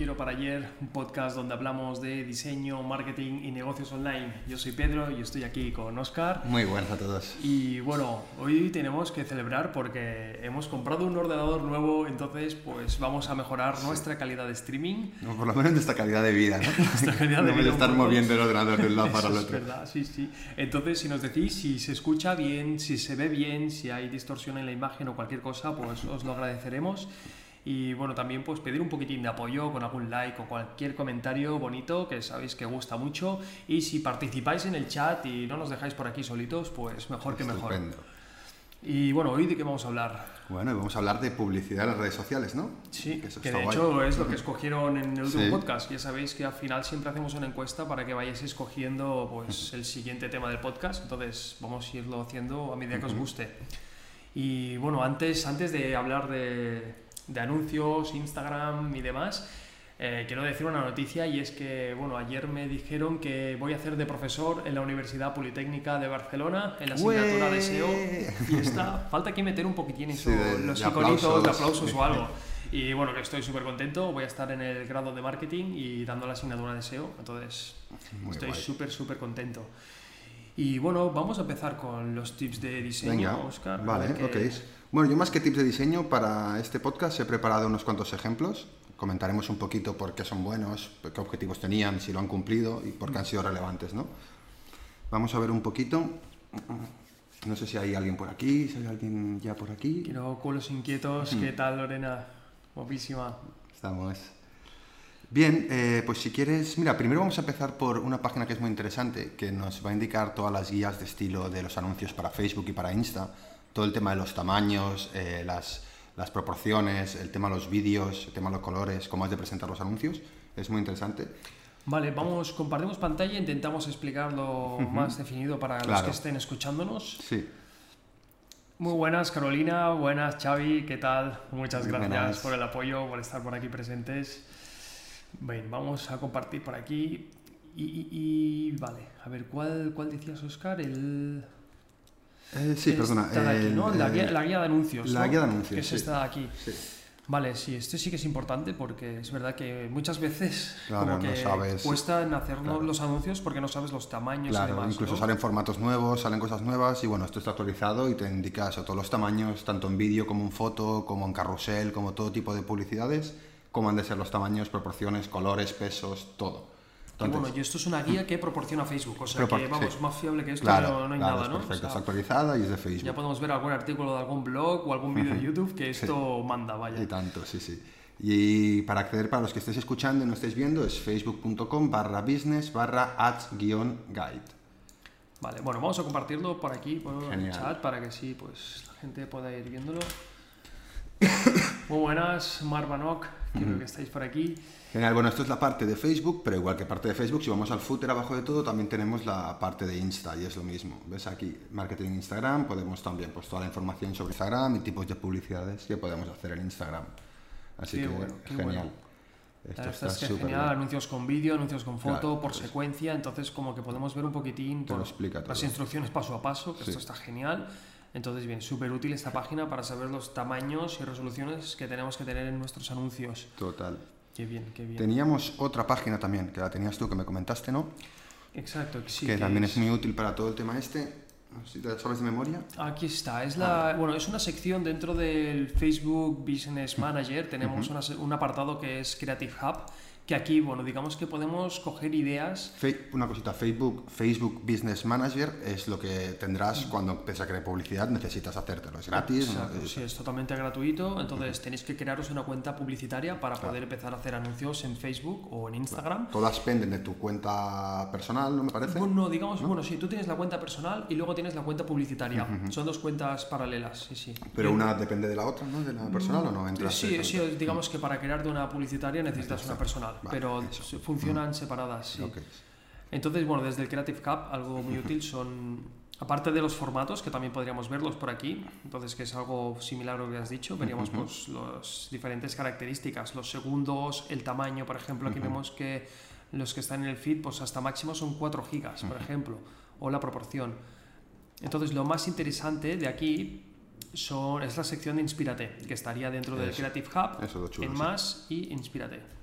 Quiero para Ayer, un podcast donde hablamos de diseño, marketing y negocios online. Yo soy Pedro y estoy aquí con Oscar. Muy buenas a todos. Y bueno, hoy tenemos que celebrar porque hemos comprado un ordenador nuevo, entonces pues vamos a mejorar nuestra calidad de streaming. No, por lo menos nuestra calidad de vida, ¿no? Nuestra calidad de no vida. estar moviendo el ordenador de un lado para el otro. Es verdad, sí, sí. Entonces, si nos decís si se escucha bien, si se ve bien, si hay distorsión en la imagen o cualquier cosa, pues os lo agradeceremos. Y bueno, también pues pedir un poquitín de apoyo con algún like o cualquier comentario bonito que sabéis que gusta mucho. Y si participáis en el chat y no nos dejáis por aquí solitos, pues mejor que mejor. Estupendo. Y bueno, hoy de qué vamos a hablar. Bueno, y vamos a habber de publicidad en las redes sociales, ¿no? Sí, Que eso que de guay. hecho es lo que escogieron en el último Sí. podcast. Ya sabéis que al final siempre hacemos una encuesta para que vayáis escogiendo pues, el siguiente tema del podcast. Entonces vamos a irlo haciendo a medida que os guste. Y bueno, antes, antes de hablar de, de anuncios, Instagram y demás, eh, quiero decir una noticia y es que bueno, ayer me dijeron que voy a hacer de profesor en la Universidad Politécnica de Barcelona en la asignatura de SEO. Y está, falta aquí meter un poquitín eso, Sí, de- los de iconitos aplausos. de aplausos o algo. Y bueno, que estoy súper contento. Voy a estar en el grado de marketing y dando la asignatura de SEO. Entonces, Muy estoy súper, súper contento. Y bueno, vamos a empezar con los tips de diseño, Venga, Oscar. vale, ok. Bueno, yo más que tips de diseño para este podcast he preparado unos cuantos ejemplos. Comentaremos un poquito por qué son buenos, qué objetivos tenían, si lo han cumplido y por qué han sido relevantes, ¿no? Vamos a ver un poquito. No sé si hay alguien por aquí, si hay alguien ya por aquí. Quiero culos inquietos. ¿Qué tal, Lorena? Guapísima. Estamos. Bien, eh, pues si quieres, mira, primero vamos a empezar por una página que es muy interesante, que nos va a indicar todas las guías de estilo de los anuncios para Facebook y para Insta, todo el tema de los tamaños, eh, las, las proporciones, el tema de los vídeos, el tema de los colores, cómo has de presentar los anuncios, es muy interesante. Vale, vamos, compartimos pantalla e intentamos explicarlo más definido para los que estén escuchándonos. Sí, Muy buenas, Carolina. Buenas, Xavi. ¿Qué tal? Muchas gracias buenas. por el apoyo, por estar por aquí presentes. Bien, vamos a compartir por aquí. Y, y- y- vale, a ver, ¿cuál, cuál decías, Oscar? El. Eh, sí, perdona. esta de aquí, ¿no? La eh, guía, la guía de anuncios. la ¿no? guía de anuncios, Que es sí. esta de aquí. sí. Vale, sí, esto sí que es importante porque es verdad que muchas veces Claro, como no que sabes- cuesta en hacer Claro. los anuncios porque no sabes los tamaños y Claro, demás. incluso ¿no? salen formatos nuevos, salen cosas nuevas y bueno, esto está actualizado y te indica eso, todos los tamaños, tanto en vídeo como en foto, como en carrusel, como todo tipo de publicidades, cómo han de ser los tamaños, proporciones, colores, pesos, todo. Y bueno, y esto es una guía que proporciona Facebook, o sea que vamos, sí. más fiable que esto claro, no, no hay claro, nada, es ¿no? perfecto, O sea, está actualizada y es de ya Facebook. podemos ver algún artículo de algún blog o algún vídeo de YouTube que esto manda, vaya. Y tanto, sí, sí. Y para acceder, para los que estéis escuchando y no estéis viendo, es facebook.com barra business barra ads guion guide. Vale, bueno, vamos a compartirlo por aquí, por el chat, para que sí, pues la gente pueda ir viéndolo. Muy buenas, Marvanok, creo que estáis por aquí. Genial, bueno, esto es la parte de Facebook, pero igual que parte de Facebook, si vamos al footer abajo de todo, también tenemos la parte de Insta y es lo mismo. ¿Ves aquí? Marketing Instagram, podemos también pues toda la información sobre Instagram y tipos de publicidades que podemos hacer en Instagram. Así Qué que bueno, genial. bueno. Esto Claro, está es que genial, bien. anuncios con vídeo, anuncios con foto, Claro, por pues. secuencia, entonces como que podemos ver un poquitín por las instrucciones paso a paso, que Sí. esto está genial. Entonces, bien, súper útil esta página para saber los tamaños y resoluciones que tenemos que tener en nuestros anuncios. Total. Qué bien, qué bien. Teníamos otra página también, que la tenías tú, que me comentaste, ¿no? Exacto, sí. que que también es- es muy útil para todo el tema este. Si te sabes de memoria. Aquí está, es la, bueno, es una sección dentro del Facebook Business Manager, tenemos una un apartado que es Creative Hub, que aquí, bueno, digamos que podemos coger ideas una cosita, Facebook, Facebook Business Manager es lo que tendrás cuando empiezas a crear publicidad, necesitas hacértelo, es gratis. Exacto, Es- sí, es totalmente gratuito. Entonces tenéis que crearos una cuenta publicitaria para poder empezar a hacer anuncios en Facebook o en Instagram. Todas penden de tu cuenta personal, ¿no me parece? Bueno, digamos, bueno, sí, tú tienes la cuenta personal y luego tienes la cuenta publicitaria. Son dos cuentas paralelas, sí, sí. Pero Y- una depende de la otra, ¿no? De la personal o no entras Sí, sí, digamos que para crearte una publicitaria necesitas una personal, Vale, pero eso. funcionan separadas, sí. Ok. Entonces, bueno, desde el Creative Hub, algo muy útil son, aparte de los formatos, que también podríamos verlos por aquí, entonces que es algo similar a lo que has dicho, veríamos pues las diferentes características, los segundos, el tamaño, por ejemplo, aquí vemos que los que están en el feed, pues hasta máximo son 4 gigas, por ejemplo, o la proporción. Entonces, lo más interesante de aquí son, es la sección de Inspírate, que estaría dentro del Eso. Creative Hub, Eso, lo chulo, en sí. más y Inspírate.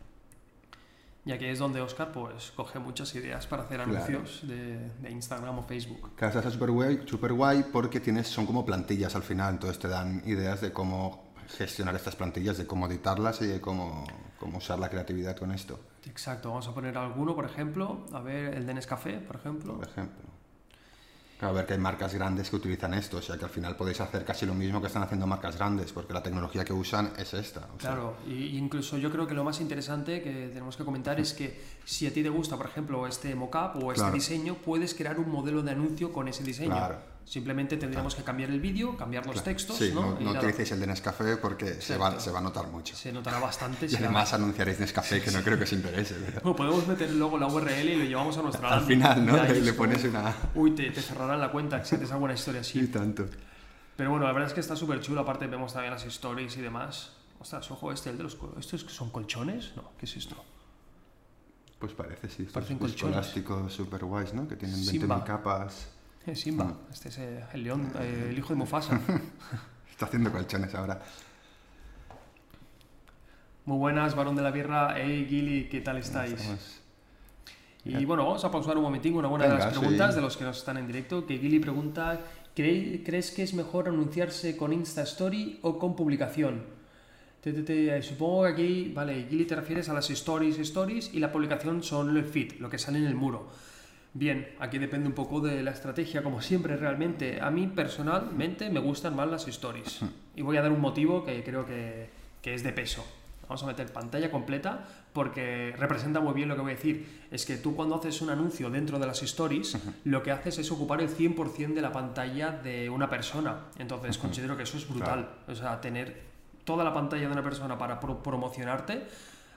Y aquí es donde Oscar pues coge muchas ideas para hacer Claro. anuncios de, de Instagram o Facebook. Claro, está súper guay, súper guay porque tienes, son como plantillas al final, entonces te dan ideas de cómo gestionar estas plantillas, de cómo editarlas y de cómo, cómo usar la creatividad con esto, Exacto, vamos a poner alguno, por ejemplo, a ver el de Nescafé, por ejemplo. por ejemplo. Claro, a ver que hay marcas grandes que utilizan esto, o sea que al final podéis hacer casi lo mismo que están haciendo marcas grandes, porque la tecnología que usan es esta. o sea, Claro, y incluso yo creo que lo más interesante que tenemos que comentar es que si a ti te gusta, por ejemplo, este mockup o este Claro. diseño, puedes crear un modelo de anuncio con ese diseño. Claro. Simplemente tendríamos que cambiar el vídeo, cambiar los claro. textos, Sí, ¿no? no, Y utilicéis el de Nescafé porque se va, se va a notar mucho. se notará bastante. Y además anunciaréis Nescafé, que no creo que os interese. Bueno, podemos meter luego la URL y lo llevamos a nuestra Al final, ¿no? Y Le, le pones una... Uy, te, te cerrarán la cuenta si haces alguna historia Y así. tanto. Pero bueno, la verdad es que está súper chulo. Aparte, vemos también las stories y demás. Ostras, ojo, este, el de los. ¿Estos son colchones? No, ¿qué es esto? Pues parece, sí. Estos Parecen colchones. plásticos super guays, ¿no? Que tienen 20.000 Simba. capas. Eh, Simba. Mm. Este es eh, el león, eh, el hijo de Mufasa. Está haciendo colchones ahora. Muy buenas, varón de la Birra. Hey, Gili, ¿qué tal estáis? Y bueno, vamos a pausar un momentín una buena de las preguntas sí. de los que nos están en directo. Que Gili pregunta: "¿Cree- ¿Crees que es mejor anunciarse con Insta Story o con publicación? Te- te- te- supongo que aquí, vale, Gili te refieres a las stories, stories y la publicación son el feed, lo que sale en el muro. Bien, aquí depende un poco de la estrategia, como siempre realmente. A mí personalmente me gustan más las stories. Y voy a dar un motivo que creo que, que es de peso. Vamos a meter pantalla completa porque representa muy bien lo que voy a decir. Es que tú cuando haces un anuncio dentro de las stories, lo que haces es ocupar el 100% de la pantalla de una persona. Entonces considero que eso es brutal. O sea, tener toda la pantalla de una persona para pro- promocionarte,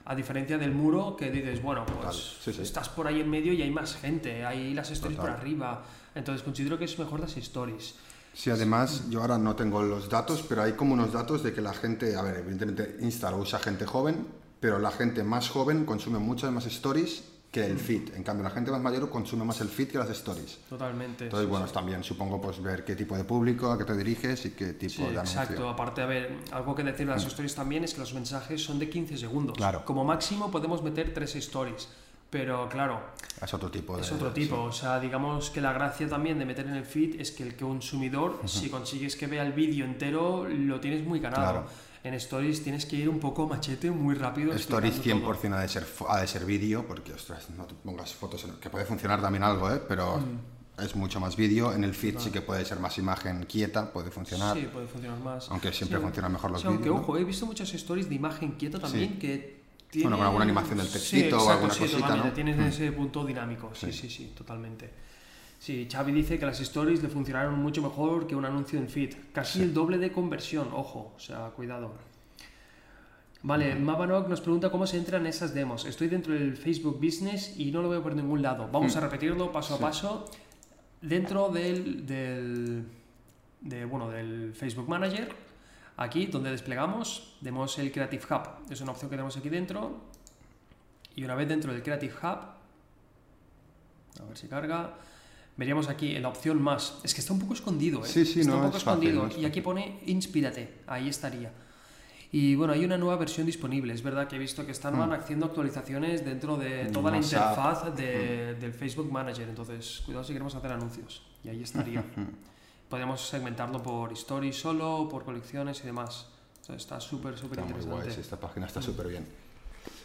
a diferencia del muro que dices, bueno, pues Total, sí, sí. estás por ahí en medio y hay más gente, hay las stories Total. por arriba. Entonces considero que es mejor las stories. Sí, además, yo ahora no tengo los datos, pero hay como unos datos de que la gente, a ver, evidentemente Insta lo usa gente joven, pero la gente más joven consume muchas más stories que el feed. En cambio, la gente más mayor consume más el feed que las stories. Totalmente. Entonces, sí, bueno, sí. también supongo pues ver qué tipo de público, a qué te diriges y qué tipo Sí, de anuncio. exacto. Aparte, a ver, algo que decir de las stories también es que los mensajes son de 15 segundos. Claro. Como máximo podemos meter tres stories. Pero claro, Es otro tipo de... es otro tipo. sí. O sea, digamos que la gracia también de meter en el feed es que el consumidor, si consigues que vea el vídeo entero, lo tienes muy ganado. Claro. En stories tienes que ir un poco machete, muy rápido. Stories explicando todo. 100% ha de ser, ha de ser vídeo, porque ostras, no te pongas fotos, en- que puede funcionar también algo, ¿eh? pero Mm. es mucho más vídeo. En el feed sí que puede ser más imagen quieta, puede funcionar, Sí, puede funcionar más. aunque siempre Sí, funcionan mejor los sí, aunque, vídeos. ¿no? ojo, he visto muchas stories de imagen quieta también Sí. que Bueno, con alguna animación del textito o alguna cosita, ¿no? Tienes Mm. ese punto dinámico, Sí. sí, sí, totalmente. Sí, Xavi dice que las stories le funcionaron mucho mejor que un anuncio en feed. Casi Sí. el doble de conversión, ojo, o sea, cuidado. Vale, Mabanok nos pregunta cómo se entran esas demos. Estoy dentro del Facebook Business y no lo veo por ningún lado. Vamos Mm. a repetirlo paso a Sí. paso. Dentro del, del, de, bueno, del Facebook Manager, aquí donde desplegamos, vemos el Creative Hub. Es una opción que tenemos aquí dentro. Y una vez dentro del Creative Hub, a ver si carga, veríamos aquí en la opción más. Es que está un poco escondido, ¿eh? Sí, sí, está no un poco es fácil, escondido. no es y aquí pone Inspírate, ahí estaría. Y bueno, hay una nueva versión disponible. Es verdad que he visto que están Mm. haciendo actualizaciones dentro de toda la interfaz de- del Facebook Manager. Entonces, cuidado si queremos hacer anuncios. Y ahí estaría. Podríamos segmentarlo por stories solo, por colecciones y demás. Sea, está súper, súper muy interesante. guay, esta página Mm. está súper bien.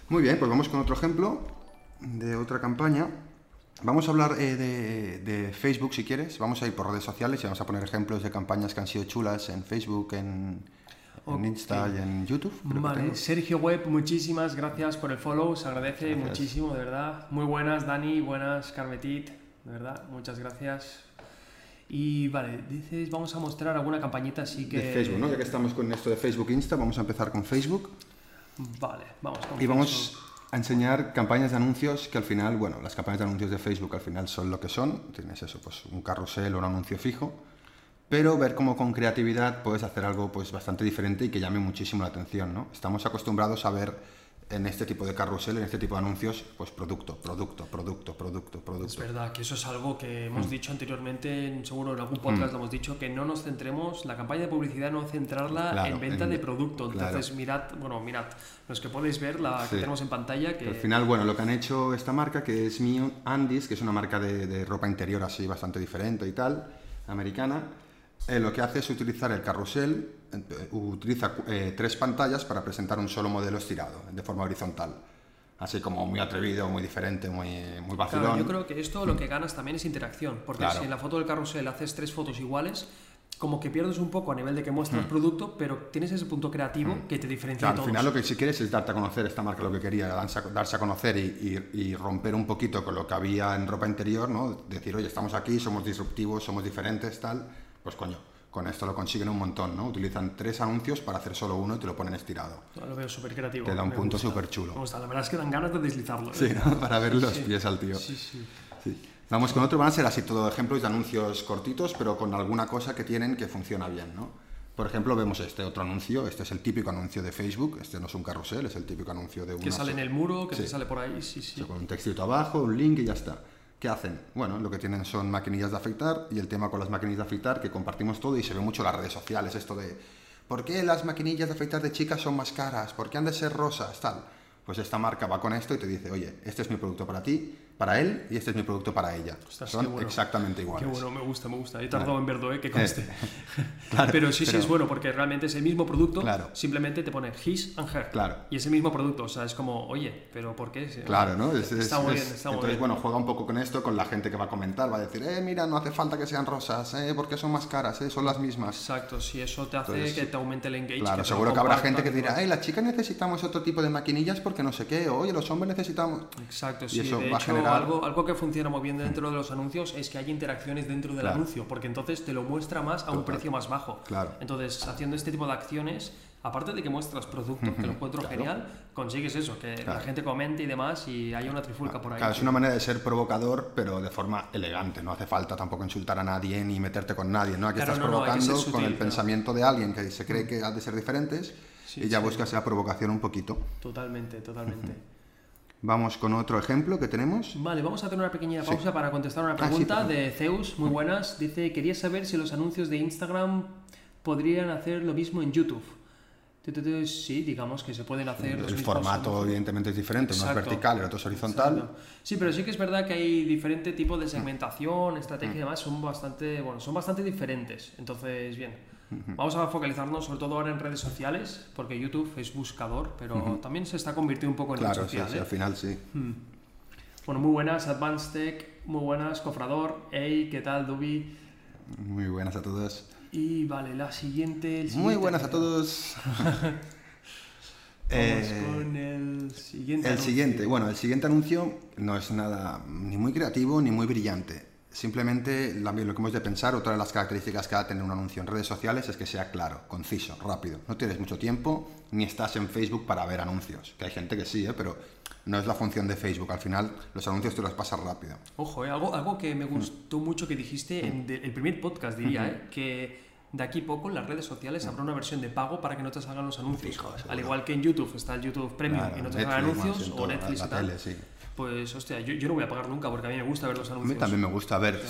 Muy bien, pues vamos con otro ejemplo de otra campaña. Vamos a hablar eh, de, de Facebook si quieres. Vamos a ir por redes sociales y vamos a poner ejemplos de campañas que han sido chulas en Facebook, en, en Ok. Insta y en YouTube. Vale. Sergio Web, muchísimas gracias por el follow, se agradece Gracias. muchísimo, de verdad. Muy buenas, Dani, buenas, Carmetit, de verdad, muchas gracias. Y vale, dices, vamos a mostrar alguna campañita así que... De Facebook, ¿no? Ya que estamos con esto de Facebook Insta, vamos a empezar con Facebook. Vale, vamos con Y vamos Facebook. A enseñar campañas de anuncios que al final, bueno, las campañas de anuncios de Facebook al final son lo que son. Tienes eso, pues un carrusel o un anuncio fijo. Pero ver cómo con creatividad puedes hacer algo pues bastante diferente y que llame muchísimo la atención, ¿no? Estamos acostumbrados a ver en este tipo de carrusel, en este tipo de anuncios, pues producto, producto, producto, producto, producto. Es verdad que eso es algo que hemos dicho anteriormente, seguro en algún podcast lo hemos dicho, que no nos centremos, la campaña de publicidad no centrarla Claro, en venta en- de producto. claro. Entonces mirad, bueno, mirad, los que podéis ver, la que Sí. tenemos en pantalla, que Al final, bueno, lo que han hecho esta marca, que es Mio Andis, que es una marca de, de ropa interior así bastante diferente y tal, americana, eh, lo que hace es utilizar el carrusel, utiliza eh, tres pantallas para presentar un solo modelo estirado, de forma horizontal. Así como muy atrevido, muy diferente, muy, muy vacilón. Claro, yo creo que esto lo que ganas también es interacción, porque Claro. si en la foto del carrusel haces tres fotos iguales, como que pierdes un poco a nivel de que muestras producto, pero tienes ese punto creativo que te diferencia Claro, de al todos. final lo que si quieres es darte a conocer esta marca, lo que quería, darse a, darse a conocer y, y- y romper un poquito con lo que había en ropa interior, ¿no? Decir, oye, estamos aquí, somos disruptivos, somos diferentes, tal. Pues coño, con esto lo consiguen un montón, ¿no? Utilizan tres anuncios para hacer solo uno y te lo ponen estirado. Lo veo súper creativo. Te da un punto. Me gusta, la verdad es que dan ganas de deslizarlo. ¿eh? Sí, ¿no? Para ver los Sí. pies al tío. Sí, sí. Sí. Vamos con otro, van a ser así todo ejemplos de anuncios cortitos, pero con alguna cosa que tienen que funciona bien, ¿no? Por ejemplo, vemos este otro anuncio, este es el típico anuncio de Facebook, este no es un carrusel, es el típico anuncio de una Que sale en el muro, que Sí. te sale por ahí, sí, sí. O sea, con un textito abajo, un link y ya está. ¿Qué hacen? Bueno, lo que tienen son maquinillas de afeitar y el tema con las maquinillas de afeitar que compartimos todo y se ve mucho en las redes sociales, esto de ¿por qué las maquinillas de afeitar de chicas son más caras? ¿Por qué han de ser rosas? Tal. Pues esta marca va con esto y te dice, oye, este es mi producto para ti, para él y este es mi producto para ella. Ostras, son qué bueno. exactamente Qué iguales. bueno, me gusta, me gusta. He tardado en verlo, ¿eh? que conste. Claro, pero sí, sí es bueno porque realmente es el mismo producto, Claro. simplemente te pone his and her. Claro. Y ese mismo producto, o sea, es como, oye, pero ¿por qué? Claro, ¿no? Es- es- está muy es- bien, está muy entonces, bien. bueno, juega un poco con esto, con la gente que va a comentar, va a decir, eh, mira, no hace falta que sean rosas, eh, porque son más caras, eh, son las mismas. Exacto, si eso te hace Entonces, que te aumente el engage. Claro, seguro que habrá gente que dirá, ay, las chicas necesitamos otro tipo de maquinillas porque no sé qué, oye, los hombres necesitamos... Exacto, Y sí. eso de va a hecho, algo, algo que funciona muy bien dentro de los anuncios es que hay interacciones dentro del Claro. anuncio, porque entonces te lo muestra más a un Total. precio más bajo. Claro. Entonces, haciendo este tipo de acciones, aparte de que muestras producto, que lo encuentro Claro. genial, consigues eso, que la Claro. gente comente y demás y haya una trifulca por ahí. Claro, es una manera de ser provocador, pero de forma elegante. No hace falta tampoco insultar a nadie ni meterte con nadie, ¿no? Aquí estás no, no, provocando sutil, con el pensamiento de alguien que se cree que ha de ser diferentes Sí, y ya sí. buscas la provocación un poquito. Totalmente, totalmente. Vamos con otro ejemplo que tenemos. Vale, vamos a hacer una pequeña Sí. pausa para contestar una Ah, sí, pregunta de Zeus, muy buenas. Dice, quería saber si los anuncios de Instagram podrían hacer lo mismo en YouTube. Tu, tu, tu, Sí, digamos que se pueden hacer los El formato anuncios. evidentemente es diferente, uno es Exacto. vertical, el otro es horizontal. Exacto. Sí, pero sí que es verdad que hay diferente tipo de segmentación, estrategia y demás, son bastante, bueno, son bastante diferentes. Entonces, bien, vamos a focalizarnos sobre todo ahora en redes sociales, porque YouTube es buscador, pero también se está convirtiendo un poco en Claro, red sí, ¿eh? al final sí. Bueno, muy buenas, Advanced Tech, muy buenas, Cofrador, hey, ¿qué tal, Dubi? Muy buenas a todos. Y vale, la siguiente. el Muy buenas a todos. Vamos Eh, con el siguiente. El anuncio. siguiente, bueno, el siguiente anuncio no es nada ni muy creativo ni muy brillante. Simplemente la- lo que hemos de pensar, otra de las características que va a tener un anuncio en redes sociales es que sea claro, conciso, rápido. No tienes mucho tiempo ni estás en Facebook para ver anuncios. Que hay gente que sí, ¿eh? pero no es la función de Facebook. Al final los anuncios te los pasas rápido. Ojo, eh, algo, algo que me gustó mucho que dijiste en de- el primer podcast, diría, eh, que de aquí poco en las redes sociales habrá una versión de pago para que no te salgan los anuncios. Fijo. Al igual que en YouTube está el YouTube Premium Claro, y no te salgan anuncios, más o Netflix la y tal. tele, sí. Pues, hostia, yo, yo no voy a pagar nunca porque a mí me gusta ver los A anuncios. mí también me gusta ver,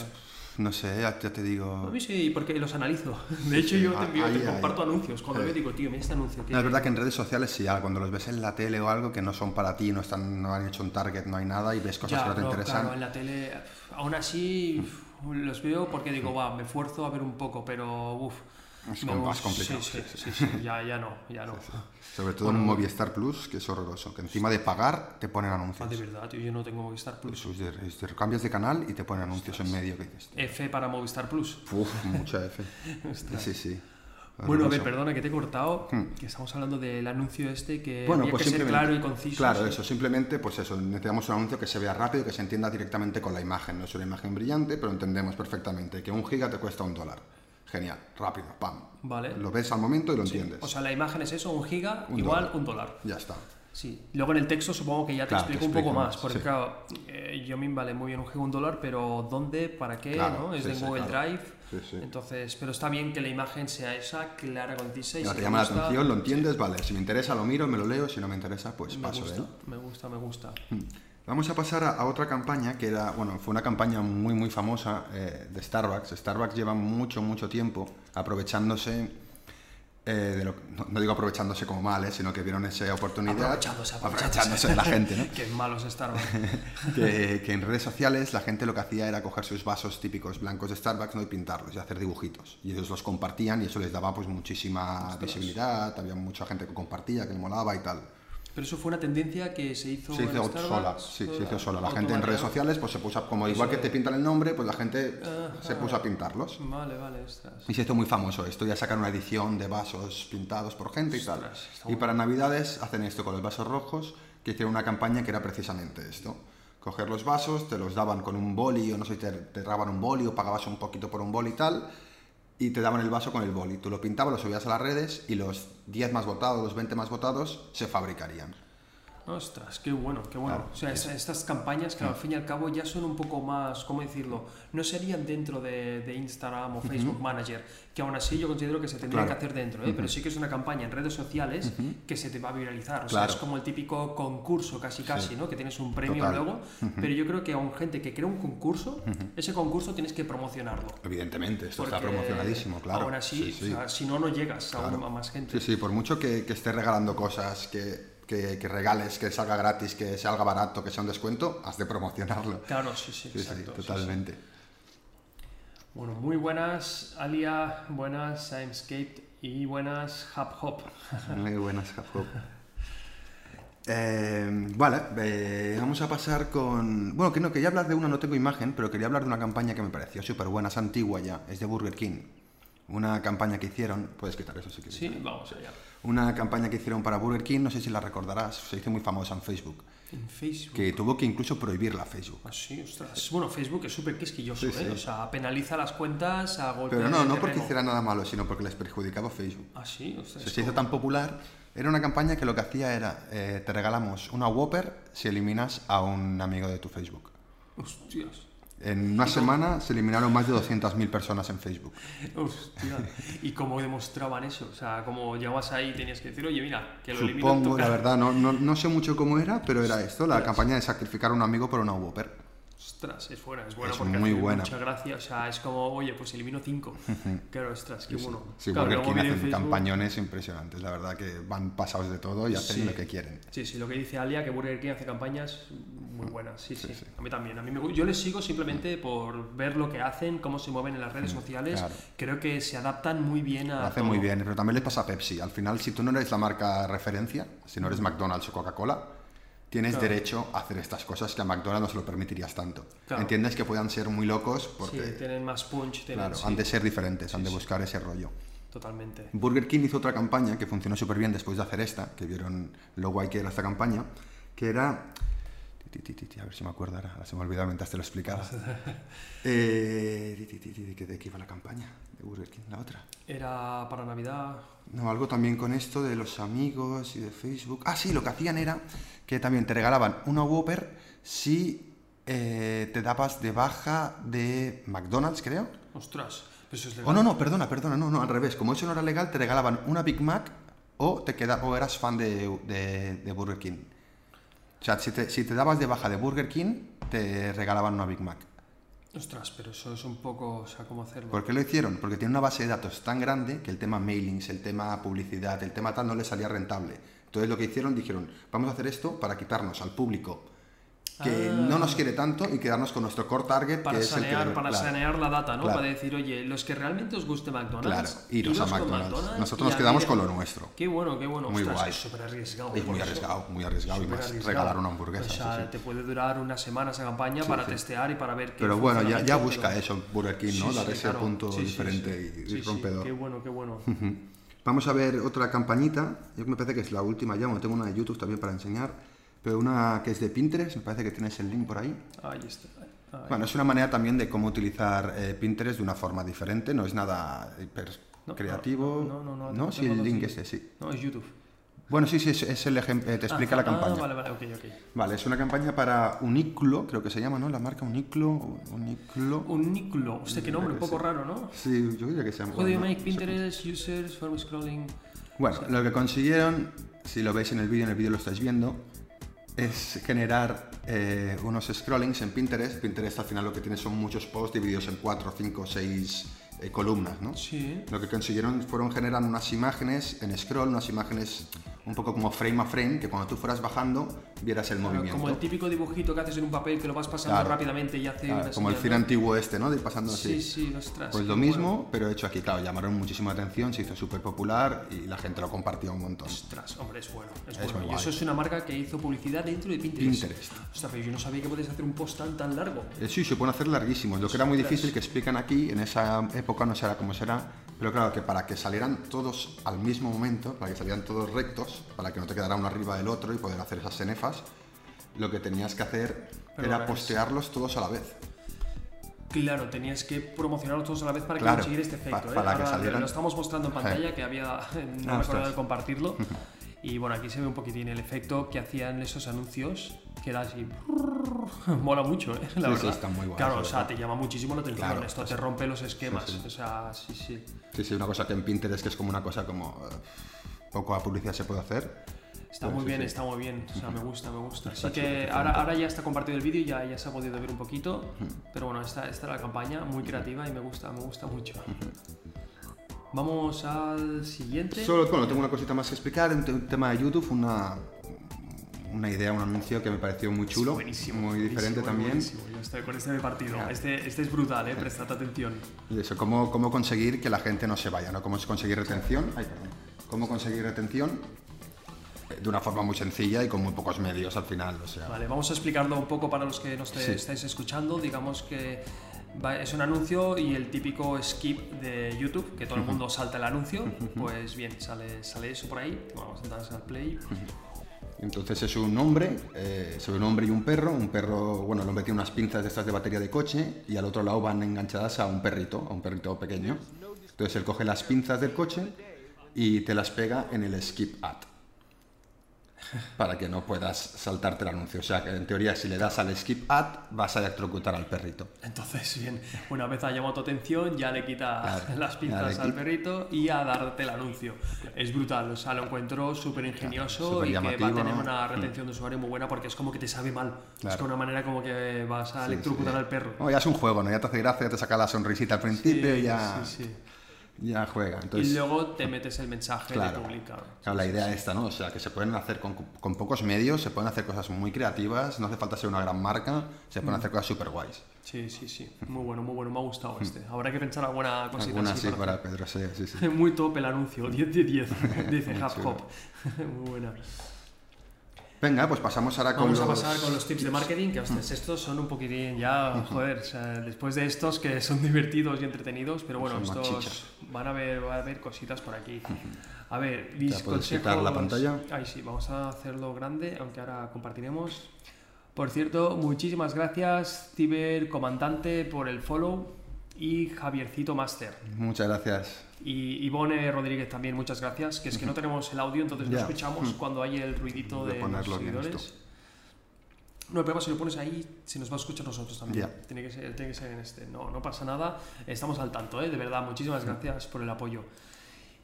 no sé, ya ya te A digo... mí sí, porque los analizo. De hecho, yo te, envío, ahí, te ahí. comparto anuncios. Cuando veo digo, tío, mira este anuncio. No, es verdad que en redes sociales sí, ah, cuando los ves en la tele o algo que no son para ti, no están, no han hecho un target, no hay nada y ves cosas Ya, que no te no, interesan. claro, en la tele, aún así, los veo porque digo, va, me esfuerzo a ver un poco, pero uff. Es com- más complicado, Sí, sí, sí, ya, ya no, ya no. Sobre todo en Movistar Plus, que es horroroso, que encima de pagar te ponen Ah, anuncios. de verdad, tío, yo no tengo Movistar Plus. Eso es de- es de- cambias de canal y te ponen anuncios en medio que dices. F para Movistar Plus. Uf, mucha F. Sí, sí. Bueno, a ver, perdona que te he cortado, Hmm. que estamos hablando del anuncio este que Bueno, había pues que ser claro y conciso. Claro, sí. eso, simplemente, pues eso, necesitamos un anuncio que se vea rápido, que se entienda directamente con la imagen. No es una imagen brillante, pero entendemos perfectamente que un giga te cuesta un dólar. Genial, rápido, pam. Vale. Lo ves al momento y lo entiendes. O sea, la imagen es eso, un giga Un igual dólar. un dólar. ya está. Sí, luego en el texto supongo que ya te Claro, te explico un poco más, más, porque sí. claro, eh, yo me vale muy bien un giga un dólar, pero ¿dónde? ¿Para qué? Claro, ¿no? Es sí, de Google claro. Drive. Sí, sí. Entonces, pero está bien que la imagen sea esa, clara, concisa y si te llama la atención, lo entiendes, vale. Si me interesa lo miro, me lo leo, si no me interesa, pues Me paso de gusta, él. me gusta, me gusta. Vamos a pasar a, a otra campaña que era, bueno, fue una campaña muy muy famosa eh, de Starbucks. Starbucks lleva mucho mucho tiempo aprovechándose eh, de lo, no, no digo aprovechándose como mal, eh, sino que vieron esa oportunidad Aprovechándose, aprovechándose de la gente, ¿no? Qué malos Starbucks. que, que en redes sociales la gente lo que hacía era coger sus vasos típicos blancos de Starbucks ¿no? y pintarlos y hacer dibujitos. Y ellos los compartían y eso les daba pues muchísima visibilidad, había mucha gente que compartía, que le molaba y tal. Pero eso fue una tendencia que se hizo, Se hizo sola, sí, se hizo sola. La gente en redes sociales pues se puso, a- como Eso igual que es. te pintan el nombre, pues la gente Ajá. se puso a pintarlos. Vale, vale, ostras. Y se hizo muy famoso esto, ya sacar una edición de vasos pintados por gente y tal. Y bueno. para Navidades hacen esto con los vasos rojos, que hicieron una campaña que era precisamente esto. Coger los vasos, te los daban con un boli, o no sé te, te daban un boli o pagabas un poquito por un boli y tal, y te daban el vaso con el boli. Tú lo pintabas, lo subías a las redes y los 10 más votados, los 20 más votados se fabricarían. Ostras, qué bueno, qué bueno. Claro, o sea, esta- estas campañas que al fin y al cabo ya son un poco más, ¿cómo decirlo? No serían dentro de, de Instagram o Facebook Manager, que aún así yo considero que se tendría Claro. que hacer dentro, ¿eh? pero sí que es una campaña en redes sociales que se te va a viralizar. O sea, es como el típico concurso casi casi, ¿no? Que tienes un premio Total. luego, pero yo creo que aún gente que crea un concurso, ese concurso tienes que promocionarlo. Evidentemente, esto está promocionadísimo, claro. Aún así, Sí, sí. o sea, si no, no llegas a, un- a más gente. Sí, sí, por mucho que, que estés regalando cosas, que, que- que regales, que salga gratis, que salga barato, que sea un descuento, has de promocionarlo. Claro, sí, sí, Sí, exacto. sí, sí, sí. totalmente. Bueno, muy buenas Alia, buenas Timescape y buenas Hub Hop. Muy buenas, Jacob. Eh, vale, eh, vamos a pasar con... Bueno, que no, quería hablar de una, no tengo imagen, pero quería hablar de una campaña que me pareció súper buena, es antigua ya, es de Burger King. Una campaña que hicieron, puedes quitar eso si quieres. Sí, vamos allá. Una campaña que hicieron para Burger King, no sé si la recordarás, se hizo muy famosa en Facebook, En Facebook. que tuvo que incluso prohibirla Facebook. Ah, sí, ostras. Bueno, Facebook es súper quisquilloso, Sí, sí. ¿eh? O sea, penaliza las cuentas a golpe Pero no, de no porque hiciera nada malo, sino porque les perjudicaba Facebook. Ah, sí, ostras. Se, se hizo tan popular, era una campaña que lo que hacía era, eh, te regalamos una Whopper si eliminas a un amigo de tu Facebook. Hostias. En una semana se eliminaron más de 200.000 personas en Facebook. Hostia. ¿Y cómo demostraban eso? O sea, como llegabas ahí y tenías que decir, oye, mira, que lo Supongo, la verdad, no, no, no sé mucho cómo era, pero era esto, la campaña de sacrificar a un amigo por una Whopper. Ostras, es buena, es buena Es porque muy buena. mucha gracia. O sea, es como, oye, pues elimino cinco. claro, ostras, qué bueno. Sí, Claro, Burger King hacen Facebook- campañones impresionantes, la verdad que van pasados de todo y hacen Sí. lo que quieren. Sí, sí, lo que dice Alia, que Burger King hace campañas muy buenas, sí, sí. Sí, sí. A mí también. A mí me yo les sigo simplemente por ver lo que hacen, cómo se mueven en las redes sociales. claro. Creo que se adaptan muy bien a. Lo hacen todo. muy bien, pero también les pasa a Pepsi. Al final, si tú no eres la marca referencia, si no eres McDonald's o Coca-Cola, tienes Claro. derecho a hacer estas cosas que a McDonald's no se lo permitirías tanto. Claro. Entiendes que puedan ser muy locos Sí, porque, tienen más punch, tienen. claro, sí, han de ser diferentes, han de buscar ese rollo. Totalmente. Burger King hizo otra campaña que funcionó súper bien después de hacer esta, que vieron lo guay que era esta campaña, que era... A ver si me acuerdo ahora, se me olvidó mientras te lo explicaba. Eh, ti, ti, ti, ti, ¿De qué- de qué iba la campaña de Burger King? La otra. Era para Navidad. No, algo también con esto de los amigos y de Facebook. Ah, sí, lo que hacían era que también te regalaban una Whopper si eh, te dabas de baja de McDonald's, creo. Ostras, pero eso es O legal. no, no, perdona, perdona, no, no, al revés. Como eso no era legal, te regalaban una Big Mac o, te queda, o eras fan de, de- de Burger King. O sea, si te, si te dabas de baja de Burger King, te regalaban una Big Mac. Ostras, pero eso es un poco. O sea, ¿cómo hacerlo? ¿Por qué lo hicieron? Porque tiene una base de datos tan grande que el tema mailings, el tema publicidad, el tema tal no les salía rentable. Entonces lo que hicieron, dijeron, vamos a hacer esto para quitarnos al público que Ah. no nos quiere tanto y quedarnos con nuestro core target, para que es el que... sanear, para claro. sanear la data, ¿no? Claro. Para decir, oye, los que realmente os guste Claro, McDonald's, iros a con McDonald's. Nosotros nos quedamos con lo nuestro. Qué bueno, qué bueno. Muy Ostras, guay. Es súper arriesgado. Es por muy arriesgado, muy arriesgado y más arriesgado. regalar una hamburguesa. O sea, sí, sí. te puede durar una semana esa campaña para testear y para ver qué Pero bueno, ya, ya busca eso Burger King, ¿no? Sí, Dar sí, ese punto Sí, sí, diferente sí. y, Sí, sí, rompedor. Qué bueno, qué bueno. Vamos a ver otra campañita. Yo me parece que es la última ya. Bueno, tengo una de YouTube también para enseñar. Pero una que es de Pinterest. Me parece que tienes el link por ahí. Ahí está. Ahí. Bueno, es una manera también de cómo utilizar eh, Pinterest de una forma diferente. No es nada hiper No, creativo. no, no, no, no, sí, el link links. ese, sí. No, es YouTube. Bueno, sí, sí, es, es el ejemplo, te explica Ah, la campaña. Ah, vale, vale, ok, ok. Vale, es una campaña para Uniclo, creo que se llama, ¿no? La marca Uniclo. Uniclo. Un Niclo, usted qué nombre, un poco raro, ¿no? Sí, yo diría que se llama. How do you no make. Pinterest users for scrolling? Bueno, lo que consiguieron, si lo veis en el vídeo, en el vídeo lo estáis viendo, es generar eh, unos scrollings en Pinterest. Pinterest al final lo que tiene son muchos posts divididos en 4, 5, 6 columnas, ¿no? Sí. Lo que consiguieron fueron generar unas imágenes en scroll, unas imágenes un poco como frame a frame, que cuando tú fueras bajando vieras el Claro, movimiento. como el típico dibujito que haces en un papel que lo vas pasando Claro. rápidamente y hace Claro, como el ¿no? antiguo este, ¿no? De ir pasando así. Sí, sí, ostras. Pues lo bueno. mismo, pero hecho aquí, claro, llamaron muchísima atención, se hizo súper popular y la gente lo compartió un montón. Ostras, hombre, es bueno. Es, Es bueno. Y eso es una marca que hizo publicidad dentro de Pinterest. Pinterest. Ostras, pero yo no sabía que podías hacer un post tan, tan largo. Eh, Sí, se pueden hacer larguísimos. Lo que era muy difícil que explican aquí, en esa época no ahora cómo será, pero claro, que para que salieran todos al mismo momento, para que salieran todos rectos, para que no te quedara uno arriba del otro y poder hacer esas cenefas, lo que tenías que hacer Pero era postearlos todos a la vez. Claro, tenías que promocionarlos todos a la vez para Claro, conseguir este pa- efecto. ¿eh? para que Ahora salieran- Lo estamos mostrando en pantalla, que había. No Ah, me acuerdo de compartirlo. Y bueno, aquí se ve un poquitín el efecto que hacían esos anuncios, que era así. Mola mucho, ¿eh? La Sí, verdad. sí, están muy guays, Claro, la o sea, te llama muchísimo la atención. Claro, Esto pues- te rompe los esquemas. sí. O sea, sí, sí. Sí, sí, una cosa que en Pinterest que es como una cosa como eh, poco a publicidad se puede hacer. Está muy bien, está muy bien. O sea, me gusta, me gusta. Así Está que ahora, ahora ya está compartido el vídeo, ya, ya se ha podido ver un poquito. Pero bueno, esta, esta es la campaña, muy creativa y me gusta, me gusta mucho. Vamos al siguiente. Solo, bueno, tengo una cosita más que explicar. En un tema de YouTube, una, una idea, un anuncio que me pareció muy chulo, buenísimo, muy buenísimo, diferente también. buenísimo. Yo estoy con este de partido. Este, este es brutal, ¿eh? Prestad atención. Y eso, cómo, cómo conseguir que la gente no se vaya, ¿no? Cómo conseguir retención. Ay, perdón. Cómo conseguir retención eh, de una forma muy sencilla y con muy pocos medios al final. O sea, Vale, vamos a explicarlo un poco para los que nos te- Sí. estáis escuchando. Digamos que es un anuncio y el típico skip de YouTube, que todo el mundo salta el anuncio. Pues bien, sale, sale eso por ahí. Vamos a darle al play. Entonces es un hombre, eh, ve un hombre y un perro. Un perro, bueno, el hombre tiene unas pinzas de estas de batería de coche y al otro lado van enganchadas a un perrito, a un perrito pequeño. Entonces él coge las pinzas del coche y te las pega en el skip ad. Para que no puedas saltarte el anuncio. O sea que en teoría si le das al skip ad vas a electrocutar al perrito. Entonces, bien, una vez ha llamado tu atención, ya le quita Claro, las pinzas al perrito y a darte el anuncio. Es brutal, o sea, lo encuentro súper ingenioso y que va a tener ¿no? una retención de usuario muy buena porque es como que te sabe mal. Es como una manera como que vas a Sí, electrocutar sí. al perro. No, ya es un juego, ¿no? Ya te hace gracia, ya te saca la sonrisita al principio y ya, sí, sí. Ya juega. Entonces, y luego te metes el mensaje Claro. de. Claro, la idea esta, ¿no? O sea, que se pueden hacer con, con pocos medios, se pueden hacer cosas muy creativas, no hace falta ser una gran marca, se Mm. pueden hacer cosas súper guays. Sí, sí, sí. Muy bueno, muy bueno. Me ha gustado este. Habrá que pensar alguna cosita Alguna así sí para para Pedro, sí, sí, sí. Muy top el anuncio, 10 de 10, dice Hub. Hop. Muy buena. Venga, pues pasamos ahora con Vamos a los... pasar con los tips de marketing, que ostras, estos son un poquitín ya, joder, o sea, después de estos que son divertidos y entretenidos, pero bueno, Son estos van a ver, va a haber cositas por aquí. A ver, mis consejos... quitar la pantalla. Ay, sí, vamos a hacerlo grande, aunque ahora compartiremos. Por cierto, muchísimas gracias, Ciber Comandante, por el follow y Javiercito Master. Muchas gracias. Y Ivone Rodríguez también, muchas gracias. Que es que no tenemos el audio, entonces no escuchamos cuando hay el ruidito De de, los seguidores. No, el problema si lo pones ahí, se nos va a escuchar nosotros también. Tiene, que ser, tiene que ser en este. No, no pasa nada. Estamos al tanto, ¿eh? de verdad. Muchísimas gracias por el apoyo.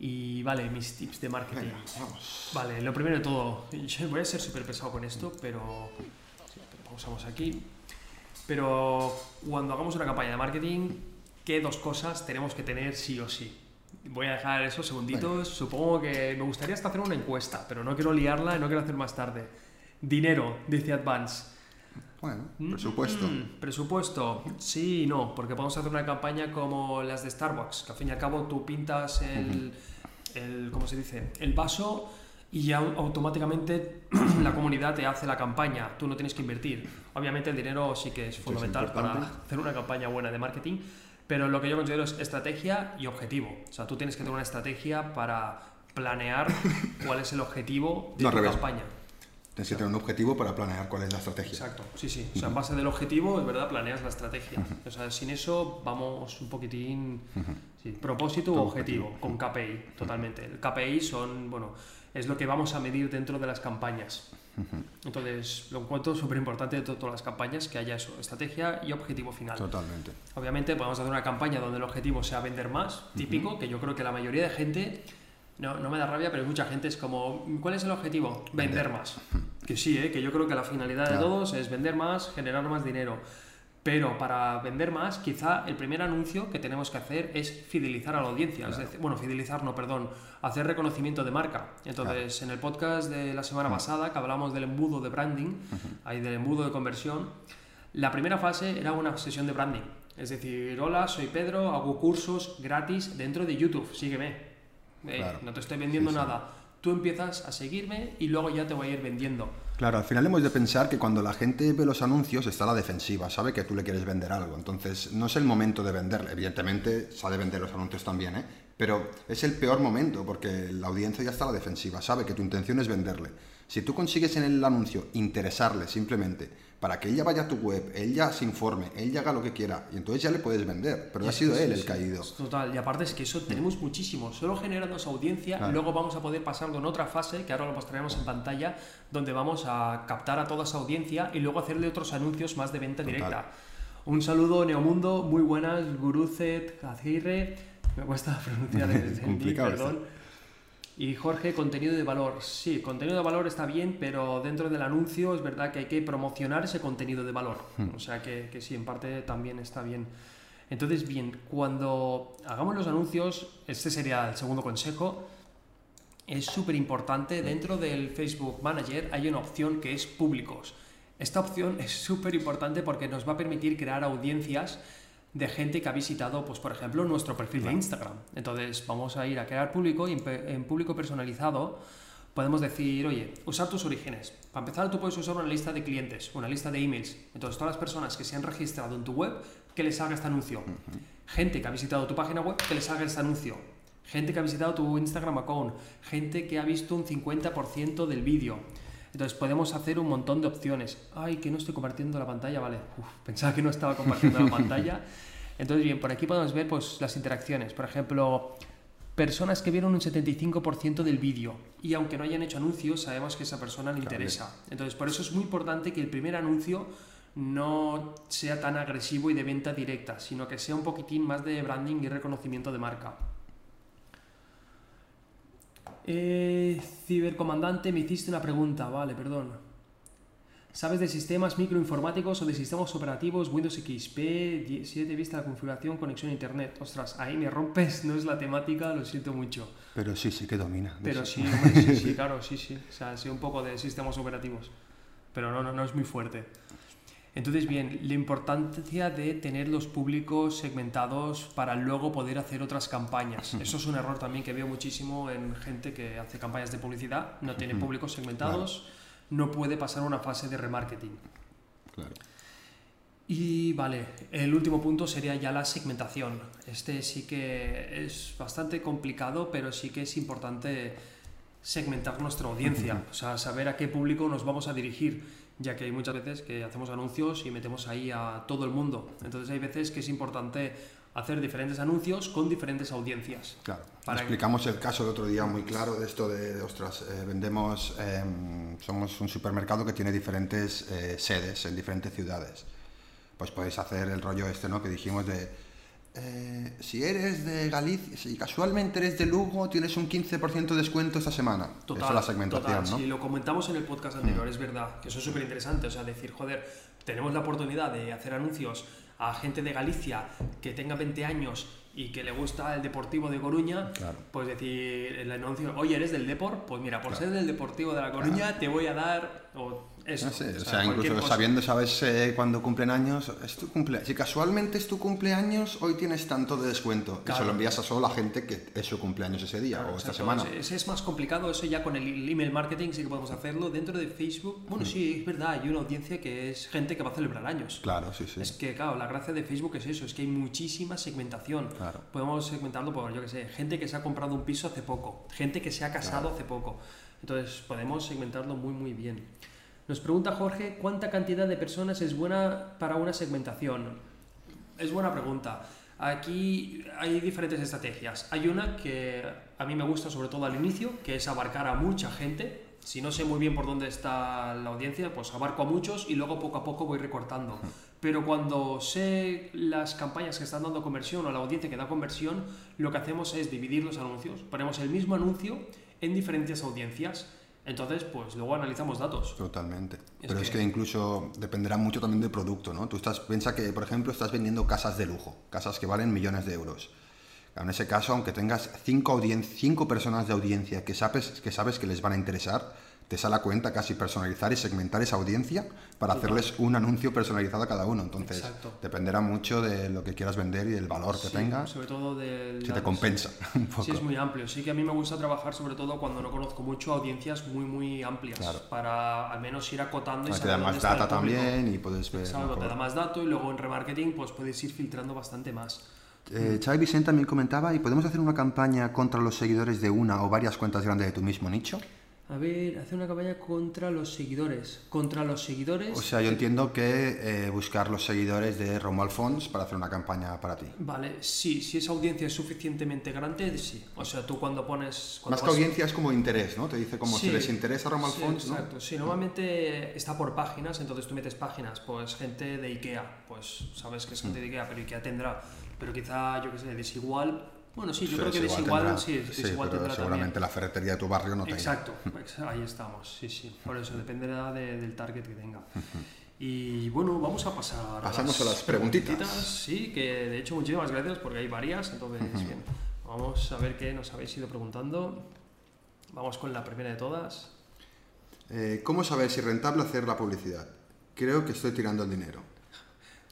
Y vale, mis tips de marketing. Venga, vamos. Vale, lo primero de todo, yo voy a ser súper pesado con esto, pero, pero pausamos aquí. Pero cuando hagamos una campaña de marketing, ¿qué dos cosas tenemos que tener sí o sí? Voy a dejar esos segunditos. Supongo que me gustaría hasta hacer una encuesta, pero no quiero liarla y no quiero hacer más tarde. Dinero, dice Advance. Bueno, presupuesto. Mm, presupuesto, sí y no, porque podemos hacer una campaña como las de Starbucks, que al fin y al cabo tú pintas el, el ¿cómo se dice? El vaso y ya au- automáticamente la comunidad te hace la campaña, tú no tienes que invertir. Obviamente el dinero sí que es fundamental para importante. hacer una campaña buena de marketing, pero lo que yo considero es estrategia y objetivo. O sea, tú tienes que tener una estrategia para planear cuál es el objetivo de No, al tu revés. campaña. Tienes que tener un objetivo para planear cuál es la estrategia. Exacto, sí, sí. O sea, en base del objetivo, es verdad, planeas la estrategia. O sea, sin eso vamos un poquitín... Sí, propósito u objetivo, con KPI, totalmente. El KPI son, bueno, es lo que vamos a medir dentro de las campañas. Entonces, lo encuentro súper importante de todas las campañas, que haya eso, estrategia y objetivo final. Totalmente. Obviamente podemos hacer una campaña donde el objetivo sea vender más, típico, que yo creo que la mayoría de gente, no, no me da rabia, pero mucha gente es como, ¿cuál es el objetivo? Vender, más. Que sí, ¿eh? que yo creo que la finalidad de todos es vender más, generar más dinero. Pero para vender más, quizá el primer anuncio que tenemos que hacer es fidelizar a la audiencia. Es decir, bueno, fidelizar, no, perdón, hacer reconocimiento de marca. Entonces, en el podcast de la semana pasada, que hablamos del embudo de branding, ahí del embudo de conversión, la primera fase era una sesión de branding. Es decir, hola, soy Pedro, hago cursos gratis dentro de YouTube, sígueme. Eh, no te estoy vendiendo nada. Tú empiezas a seguirme y luego ya te voy a ir vendiendo. Claro, al final hemos de pensar que cuando la gente ve los anuncios está a la defensiva, sabe que tú le quieres vender algo. Entonces, no es el momento de venderle. Evidentemente, se ha de vender los anuncios también, ¿eh? Pero es el peor momento porque la audiencia ya está a la defensiva, sabe que tu intención es venderle. Si tú consigues en el anuncio interesarle simplemente para que ella vaya a tu web, él ya se informe, él ya haga lo que quiera, y entonces ya le puedes vender, pero ha sido él el caído. Total, y aparte es que eso tenemos muchísimo, solo generando esa audiencia, y luego vamos a poder pasarlo en otra fase, que ahora lo mostraremos en pantalla, donde vamos a captar a toda esa audiencia y luego hacerle otros anuncios más de venta directa. Un saludo Neomundo, muy buenas, Guruzet, Azirre, me cuesta pronunciar el, el perdón. Y Jorge, contenido de valor. Sí, contenido de valor está bien, pero dentro del anuncio es verdad que hay que promocionar ese contenido de valor. Hmm. O sea que, que, sí, en parte también está bien. Entonces, bien, cuando hagamos los anuncios, este sería el segundo consejo, es súper importante, dentro del Facebook Manager hay una opción que es públicos. Esta opción es súper importante porque nos va a permitir crear audiencias de gente que ha visitado, pues por ejemplo, nuestro perfil de Instagram. Entonces vamos a ir a crear público y en, público personalizado podemos decir, oye, usar tus orígenes. Para empezar, tú puedes usar una lista de clientes, una lista de emails. Entonces, todas las personas que se han registrado en tu web, que les haga este anuncio. Gente que ha visitado tu página web, que les haga este anuncio. Gente que ha visitado tu Instagram account. Gente que ha visto un 50% del vídeo. Entonces podemos hacer un montón de opciones. Ay, que no estoy compartiendo la pantalla, vale. pensaba que no estaba compartiendo la pantalla. Entonces, bien, por aquí podemos ver pues, las interacciones. Por ejemplo, personas que vieron un 75% del vídeo y aunque no hayan hecho anuncios, sabemos que a esa persona le interesa. Entonces, por eso es muy importante que el primer anuncio no sea tan agresivo y de venta directa, sino que sea un poquitín más de branding y reconocimiento de marca. Eh, cibercomandante, me hiciste una pregunta, vale, perdón. ¿Sabes de sistemas microinformáticos o de sistemas operativos Windows XP 7 vista la configuración, conexión a internet? Ostras, ahí me rompes, no es la temática, lo siento mucho. Pero sí, sí que domina. Pero sí, sí, sí, claro, sí, sí. O sea, sí un poco de sistemas operativos. Pero no, no, no es muy fuerte. Entonces, bien, la importancia de tener los públicos segmentados para luego poder hacer otras campañas. Eso es un error también que veo muchísimo en gente que hace campañas de publicidad, no tiene públicos segmentados, no puede pasar una fase de remarketing. Claro. Y vale, el último punto sería ya la segmentación. Este sí que es bastante complicado, pero sí que es importante segmentar nuestra audiencia, o sea, saber a qué público nos vamos a dirigir ya que hay muchas veces que hacemos anuncios y metemos ahí a todo el mundo. Entonces hay veces que es importante hacer diferentes anuncios con diferentes audiencias. Claro. Explicamos el caso el otro día muy claro de esto de, ostras, eh, vendemos, em, somos un supermercado que tiene diferentes eh, sedes en diferentes ciudades. Pues podéis hacer el rollo este, ¿no? Que dijimos de eh, si eres de Galicia, si casualmente eres de Lugo, tienes un 15% de descuento esta semana. Total, es la segmentación, ¿no? Si lo comentamos en el podcast anterior, mm. es verdad, que eso es súper interesante. O sea, decir, joder, tenemos la oportunidad de hacer anuncios a gente de Galicia que tenga 20 años y que le gusta el Deportivo de Coruña, pues decir el anuncio, oye, ¿eres del Deport? Pues mira, por ser del Deportivo de la Coruña te voy a dar eso. o, sea, incluso sabiendo, sabes eh, cuando cumplen años, es tu cumple si casualmente es tu cumpleaños, hoy tienes tanto de descuento. Y se lo envías a solo la gente que es su cumpleaños ese día o esta semana. Ese es más complicado, eso ya con el email marketing sí que podemos hacerlo. Dentro de Facebook, bueno, sí, es verdad, hay una audiencia que es gente que va a celebrar años. Claro, sí, sí. Es que, claro, la gracia de Facebook es eso, es que hay muchísima segmentación. Podemos segmentarlo por, yo que sé, gente que se ha comprado un piso hace poco, gente que se ha casado hace poco Entonces podemos segmentarlo muy muy bien. Nos pregunta Jorge, ¿cuánta cantidad de personas es buena para una segmentación? Es buena pregunta. Aquí hay diferentes estrategias. Hay una que a mí me gusta sobre todo al inicio, que es abarcar a mucha gente. Si no sé muy bien por dónde está la audiencia, pues abarco a muchos y luego poco a poco voy recortando. Pero cuando sé las campañas que están dando conversión o la audiencia que da conversión, lo que hacemos es dividir los anuncios. Ponemos el mismo anuncio en diferentes audiencias. Entonces, pues luego analizamos datos. Totalmente. Pero es que incluso dependerá mucho también del producto, ¿no? Tú estás, piensa que, por ejemplo, estás vendiendo casas de lujo, casas que valen millones de euros. En ese caso, aunque tengas cinco, cinco personas de audiencia que sabes, que sabes que les van a interesar, te sale a cuenta casi personalizar y segmentar esa audiencia para hacerles un anuncio personalizado a cada uno. Entonces, dependerá mucho de lo que quieras vender y del valor que tenga. Sobre todo del. Si te compensa un poco. Sí, es muy amplio. Sí que a mí me gusta trabajar, sobre todo cuando no conozco mucho, audiencias muy, muy amplias. Para al menos ir acotando y Te da más data también y puedes ver. Exacto, te da más datos y luego en remarketing pues puedes ir filtrando bastante más. Eh, Xavi Vicente también comentaba, ¿y podemos hacer una campaña contra los seguidores de una o varias cuentas grandes de tu mismo nicho? A ver, hacer una campaña contra los seguidores. Contra los seguidores. O sea, yo entiendo que eh, buscar los seguidores de Romuald Fons para hacer una campaña para ti. Vale, sí, si esa audiencia es suficientemente grande, sí. O sea, tú cuando pones. Más que audiencia es como interés, ¿no? Te dice como si les interesa Romuald sí, Fons, Exacto, sí, normalmente está por páginas, entonces tú metes páginas, pues gente de IKEA, pues sabes que es gente de IKEA, pero IKEA tendrá. Pero quizá, yo qué sé, desigual bueno, sí, yo creo que desigual, sí, desigual sí, pero seguramente la ferretería de tu barrio no tenga. Exacto, ahí estamos, sí, sí. Por eso dependerá del target que tenga. Y bueno, vamos a pasar Pasamos a las, preguntitas. Sí, que de hecho muchísimas gracias porque hay varias, entonces bien. Vamos a ver qué nos habéis ido preguntando. Vamos con la primera de todas. Eh, ¿Cómo saber si es rentable hacer la publicidad? Creo que estoy tirando el dinero.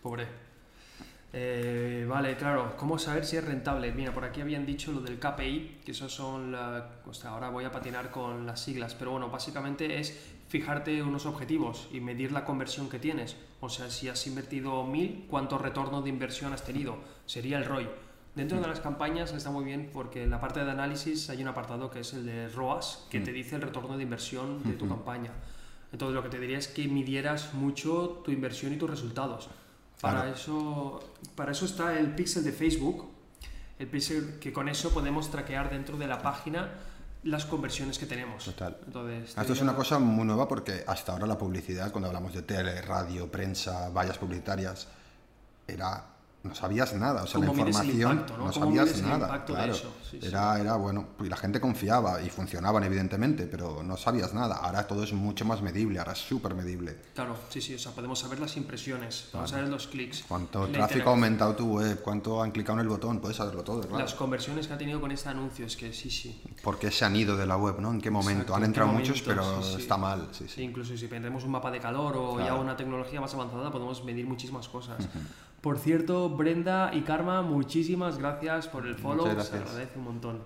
Pobre. Eh, vale, claro, ¿cómo saber si es rentable? Mira, por aquí habían dicho lo del KPI, que eso son, la, ahora voy a patinar con las siglas, pero bueno, básicamente es fijarte unos objetivos y medir la conversión que tienes. O sea, si has invertido mil, ¿cuánto retorno de inversión has tenido? Sería el ROI. Dentro de las campañas está muy bien porque en la parte de análisis hay un apartado que es el de ROAS, que te dice el retorno de inversión de tu campaña. Entonces lo que te diría es que midieras mucho tu inversión y tus resultados. Para, eso, para eso está el pixel de Facebook, el pixel que con eso podemos traquear dentro de la página las conversiones que tenemos. Total. Entonces, Esto es una cosa muy nueva porque hasta ahora la publicidad, cuando hablamos de tele, radio, prensa, vallas publicitarias, era no sabías nada, o sea, la información no, sabías nada. Claro. Era, era bueno, y la gente confiaba y funcionaban evidentemente, pero no sabías nada. Ahora todo es mucho más medible, ahora es súper medible. Claro, sí, sí, o sea, podemos saber las impresiones, podemos saber los clics. Cuánto tráfico ha aumentado tu web, cuánto han clicado en el botón, puedes saberlo todo, claro. Las conversiones que ha tenido con este anuncio, es que sí, sí. ¿Por qué se han ido de la web, no? ¿En qué momento? han entrado muchos, pero está mal, sí, sí. Incluso si tendremos un mapa de calor o ya una tecnología más avanzada, podemos medir muchísimas cosas. Por cierto, Brenda y Karma, muchísimas gracias por el follow, se agradece un montón.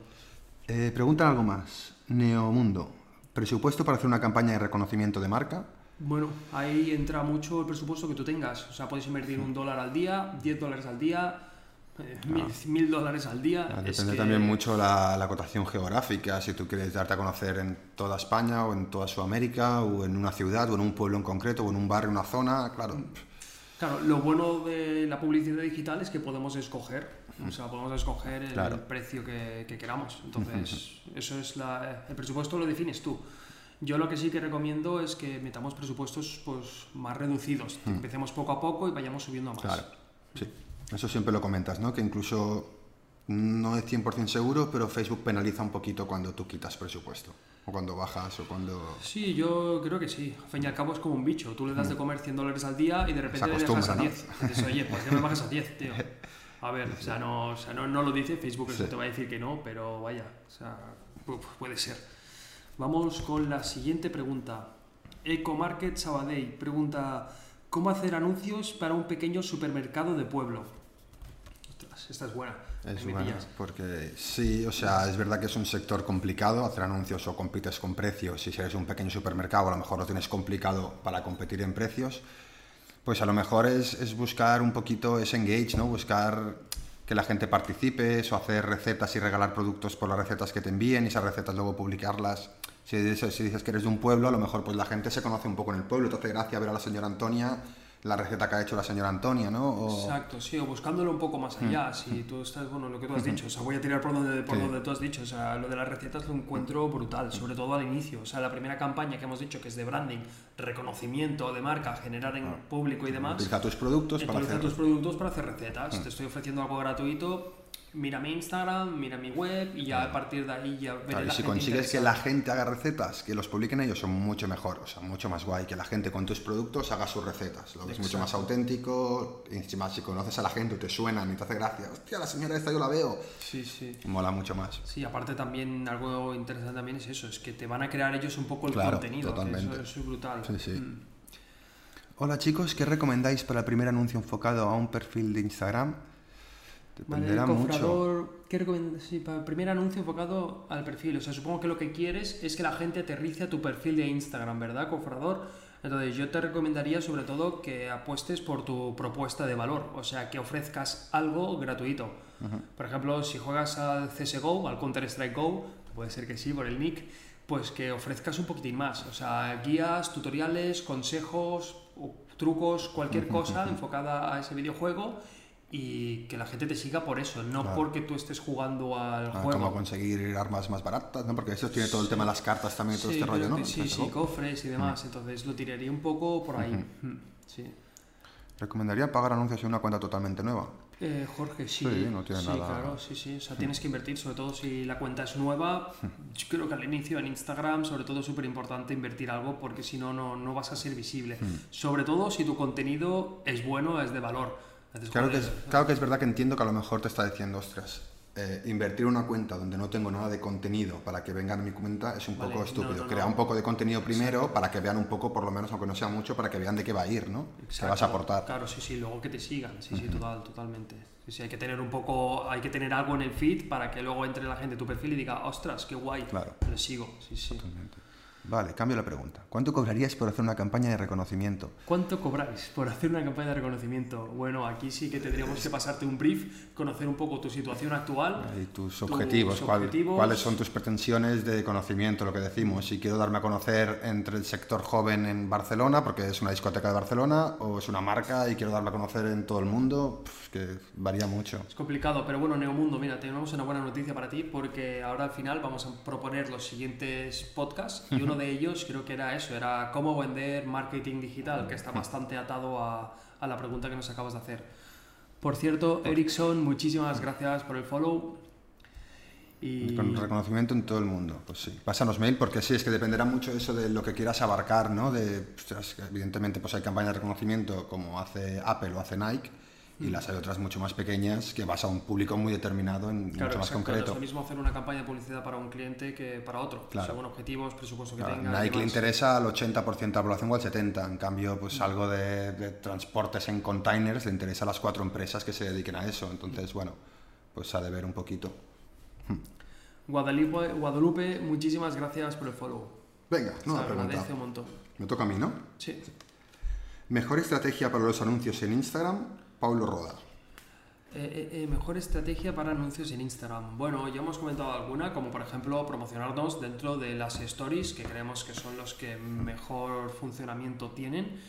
Eh, pregunta algo más. Neomundo, ¿presupuesto para hacer una campaña de reconocimiento de marca? Bueno, ahí entra mucho el presupuesto que tú tengas. O sea, puedes invertir un dólar al día, 10 dólares al día, eh, ah. mil, dólares al día. depende también mucho la, la cotación geográfica, si tú quieres darte a conocer en toda España o en toda Sudamérica o en una ciudad o en un pueblo en concreto o en un barrio, una zona, claro. Claro, lo bueno de la publicidad digital es que podemos escoger, o sea, podemos escoger el precio que, queramos. Entonces, eso es la, el presupuesto lo defines tú. Yo lo que sí que recomiendo es que metamos presupuestos pues, más reducidos, empecemos poco a poco y vayamos subiendo a más. Claro, sí. Eso siempre lo comentas, ¿no? Que incluso no es 100% seguro, pero Facebook penaliza un poquito cuando tú quitas presupuesto. O cuando bajas o cuando... Sí, yo creo que sí. Al fin y al cabo es como un bicho. Tú le das de comer 100 dólares al día y de repente le dejas a 10. Dices, oye, ¿por qué me bajas a 10, tío? A ver, o sea, no, o sea, no, no lo dice Facebook, eso te va a decir que no, pero vaya, o sea, puede ser. Vamos con la siguiente pregunta. Ecomarket Sabadell pregunta, ¿cómo hacer anuncios para un pequeño supermercado de pueblo? Ostras, esta es buena. Es bueno, porque sí, o sea, es verdad que es un sector complicado hacer anuncios o compites con precios. Si eres un pequeño supermercado, a lo mejor lo tienes complicado para competir en precios. Pues a lo mejor es, es buscar un poquito ese engage, ¿no? Buscar que la gente participe, o hacer recetas y regalar productos por las recetas que te envíen y esas recetas luego publicarlas Si dices, que eres de un pueblo, a lo mejor pues la gente se conoce un poco en el pueblo, te hace gracia ver a la señora Antonia la receta que ha hecho la señora Antonia, ¿no? O... Exacto, sí, o buscándolo un poco más allá. Mm. Si tú estás, bueno, lo que tú has dicho, o sea, voy a tirar por donde, por Sí. donde tú has dicho, o sea, lo de las recetas lo encuentro brutal, sobre todo al inicio. O sea, la primera campaña que hemos dicho que es de branding, reconocimiento de marca, generar en público y demás. Utiliza tus productos para hacer... tus productos para hacer recetas. Te estoy ofreciendo algo gratuito. Mira mi Instagram, mira mi web y ya a partir de ahí ya veré Claro, y si gente consigues que la gente haga recetas, que los publiquen ellos, son mucho mejor, o sea, mucho más guay, que la gente con tus productos haga sus recetas. Lo ves mucho más Exacto. auténtico, y encima si conoces a la gente te suenan y te hace gracia, hostia, la señora esta yo la veo, Sí, sí. mola mucho más. Sí, aparte también algo interesante también es eso, es que te van a crear ellos un poco el Claro, contenido, que totalmente. eso, eso es brutal. Sí, sí. Mm. Hola chicos, ¿qué recomendáis para el primer anuncio enfocado a un perfil de Instagram? Vale, Dependerá mucho. cofrador, ¿qué recomiendas? Sí, para el primer anuncio enfocado al perfil. O sea, supongo que lo que quieres es que la gente aterrice a tu perfil de Instagram, ¿verdad, cofrador? Entonces, yo te recomendaría sobre todo que apuestes por tu propuesta de valor, o sea, que ofrezcas algo gratuito. Por ejemplo, si juegas al CSGO, al Counter-Strike Go, puede ser que sí, por el nick, pues que ofrezcas un poquitín más. O sea, guías, tutoriales, consejos, trucos, cualquier cosa enfocada a ese videojuego y que la gente te siga por eso, no Claro. porque tú estés jugando al Ah, juego. Cómo conseguir armas más baratas, ¿no? Porque eso tiene todo el tema de las cartas también y todo Sí, este rollo, ¿no? sí, sí, cofres y demás. Entonces lo tiraría un poco por ahí. Mm, Sí. Recomendaría pagar anuncios en una cuenta totalmente nueva. Eh, Jorge, sí. Sí, no tiene Sí, nada- claro, sí, sí. O sea, tienes que invertir, sobre todo si la cuenta es nueva. Yo creo que al inicio en Instagram, sobre todo, es súper importante invertir algo porque si no, no, no vas a ser visible. Sobre todo si tu contenido es bueno, es de valor. Claro que, es, claro que es verdad que entiendo que a lo mejor te está diciendo, ostras, eh, invertir una cuenta donde no tengo nada de contenido para que vengan a mi cuenta es un Vale, poco estúpido. no, Crea no. un poco de contenido primero para que vean un poco, por lo menos, aunque no sea mucho, para que vean de qué va a ir, ¿no? Que Exacto. vas a aportar. Claro, sí, sí, luego que te sigan, sí, sí, total, totalmente. Sí, sí, hay que tener un poco, hay que tener algo en el feed para que luego entre la gente a tu perfil y diga, ostras, qué guay, Claro. le sigo, sí, sí. Totalmente. Vale, cambio la pregunta. ¿Cuánto cobraríais por hacer una campaña de reconocimiento? ¿Cuánto cobráis por hacer una campaña de reconocimiento? Bueno, aquí sí que tendríamos que pasarte un brief, conocer un poco tu situación actual. Y tus Tus objetivos, cuál- objetivos. cuáles son tus pretensiones de conocimiento, lo que decimos. Si quiero darme a conocer entre el sector joven en Barcelona, porque es una discoteca de Barcelona, o es una marca y quiero darme a conocer en todo el mundo, pf, que varía mucho. Es complicado, pero bueno, Neomundo, mira, tenemos una buena noticia para ti porque ahora al final vamos a proponer los siguientes podcasts y uno de ellos creo que era eso, era cómo vender marketing digital, que está bastante atado a, a la pregunta que nos acabas de hacer. Por cierto, Ericsson, muchísimas gracias por el follow. Y Con reconocimiento en todo el mundo, pues sí. Pásanos mail porque sí, es que dependerá mucho eso de lo que quieras abarcar, ¿no? De, evidentemente pues hay campañas de reconocimiento como hace Apple o hace Nike y las hay otras mucho más pequeñas que vas a un público muy determinado, en, Claro, mucho más exacto, No concreto. es lo mismo hacer una campaña de publicidad para un cliente que para otro. Claro. Según objetivos, presupuesto que Claro, tenga. Nike le interesa al 80% de la población o al 70%. En cambio, pues algo de, de transportes en containers le interesa a las cuatro empresas que se dediquen a eso. Entonces, bueno, pues ha de ver un poquito. Guadalupe, Guadalupe, muchísimas gracias por el follow. Venga, nueva agradece pregunta. un montón. Me toca a mí, ¿no? Sí. Mejor estrategia para los anuncios en Instagram, Paulo Roda. Eh, eh, eh, mejor estrategia para anuncios en Instagram. Bueno, ya hemos comentado alguna, como por ejemplo promocionarnos dentro de las stories, que creemos que son los que mejor funcionamiento tienen.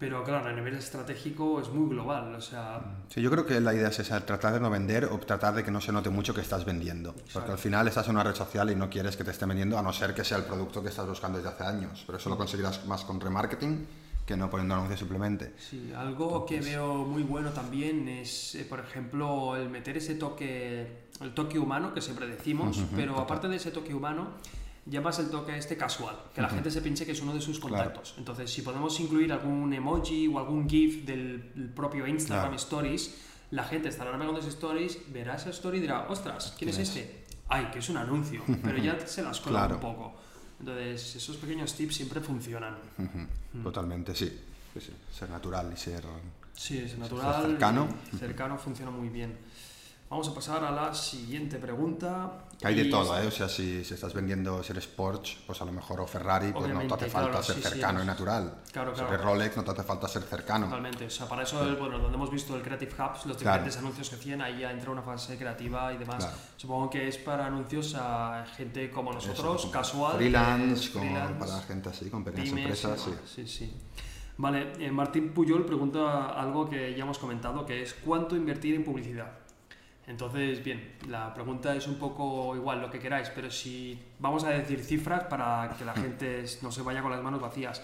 Pero claro, a nivel estratégico es muy global. O sea, Sí, yo creo que la idea es esa, tratar de no vender o tratar de que no se note mucho que estás vendiendo. Porque al final estás en una red social y no quieres que te esté vendiendo, a no ser que sea el producto que estás buscando desde hace años. Pero eso lo conseguirás más con remarketing que no poniendo anuncios simplemente. Sí, algo que veo muy bueno también es, eh, por ejemplo, el meter ese toque, el toque humano que siempre decimos, pero aparte de ese toque humano, llamas el toque este casual, que la gente se piense que es uno de sus Claro. contactos. Entonces, si podemos incluir algún emoji o algún GIF del propio Instagram Claro. Stories, la gente estará navegando ese Stories, verá esa story y dirá, ostras, ¿quién es ¿Quién este? Ay, que es un anuncio, pero ya se las cola Claro. un poco. Entonces, esos pequeños tips siempre funcionan. Ujú, Totalmente, sí. Sí, sí. Ser natural y ser... Sí, natural. cercano. y Cercano funciona muy bien. Vamos a pasar a la siguiente pregunta. Hay de todo, ¿eh? O sea, si, si estás vendiendo, si eres Porsche, pues a lo mejor o Ferrari, pues no te hace falta claro, ser sí, sí, cercano y natural. Claro, Si claro. eres Rolex, no te hace falta ser cercano. Totalmente, o sea, para eso, bueno, donde hemos visto el Creative Hubs, los diferentes anuncios que hacían, ahí ya entra una fase creativa y demás. Supongo que es para anuncios a gente como nosotros, casual. Freelance, como freelance, para gente así, con pequeñas pymes empresas. Sí, sí. Vale, eh, Martín Puyol pregunta algo que ya hemos comentado, que es ¿cuánto invertir en publicidad? Entonces, bien, la pregunta es un poco igual, lo que queráis, pero si vamos a decir cifras para que la gente no se vaya con las manos vacías.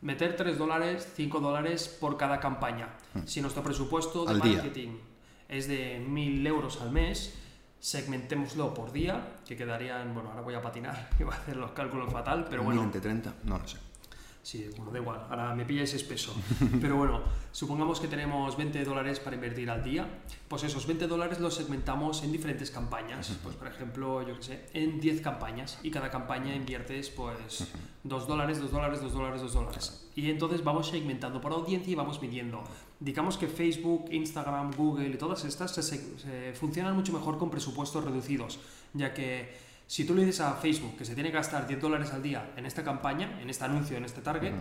Meter 3 dólares, 5 dólares por cada campaña. Si nuestro presupuesto de Al día. marketing es de 1.000 euros al mes, segmentémoslo por día, que quedarían, bueno, ahora voy a patinar, y voy a hacer los cálculos fatal, pero bueno, 20, 30, no lo sé. Sí, bueno, da igual, ahora me pilláis espeso. Pero bueno, supongamos que tenemos 20 dólares para invertir al día, pues esos 20 dólares los segmentamos en diferentes campañas. Pues por ejemplo, yo qué sé, en 10 campañas y cada campaña inviertes pues 2 dólares, 2 dólares, 2 dólares, 2 dólares. Y entonces vamos segmentando por audiencia y vamos midiendo. Digamos que Facebook, Instagram, Google y todas estas se, se- se funcionan mucho mejor con presupuestos reducidos, ya que si tú le dices a Facebook que se tiene que gastar 10 dólares al día en esta campaña, en este anuncio, en este target,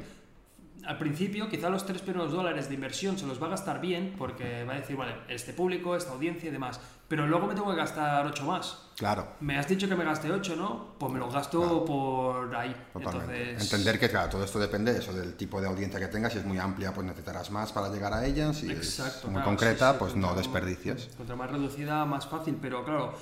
al principio quizá los tres primeros dólares de inversión se los va a gastar bien porque va a decir, vale, este público, esta audiencia y demás, pero luego me tengo que gastar 8 más. Claro, Me has dicho que me gaste 8, ¿no? Pues me los gasto Claro. por ahí. totalmente. Entonces, Entender que, claro, todo esto depende eso del tipo de audiencia que tengas. Si es muy amplia, pues necesitarás más para llegar a ella. Si Exacto, es muy claro, concreta, sí, sí, pues no desperdicias. Contra más reducida, más fácil, pero claro,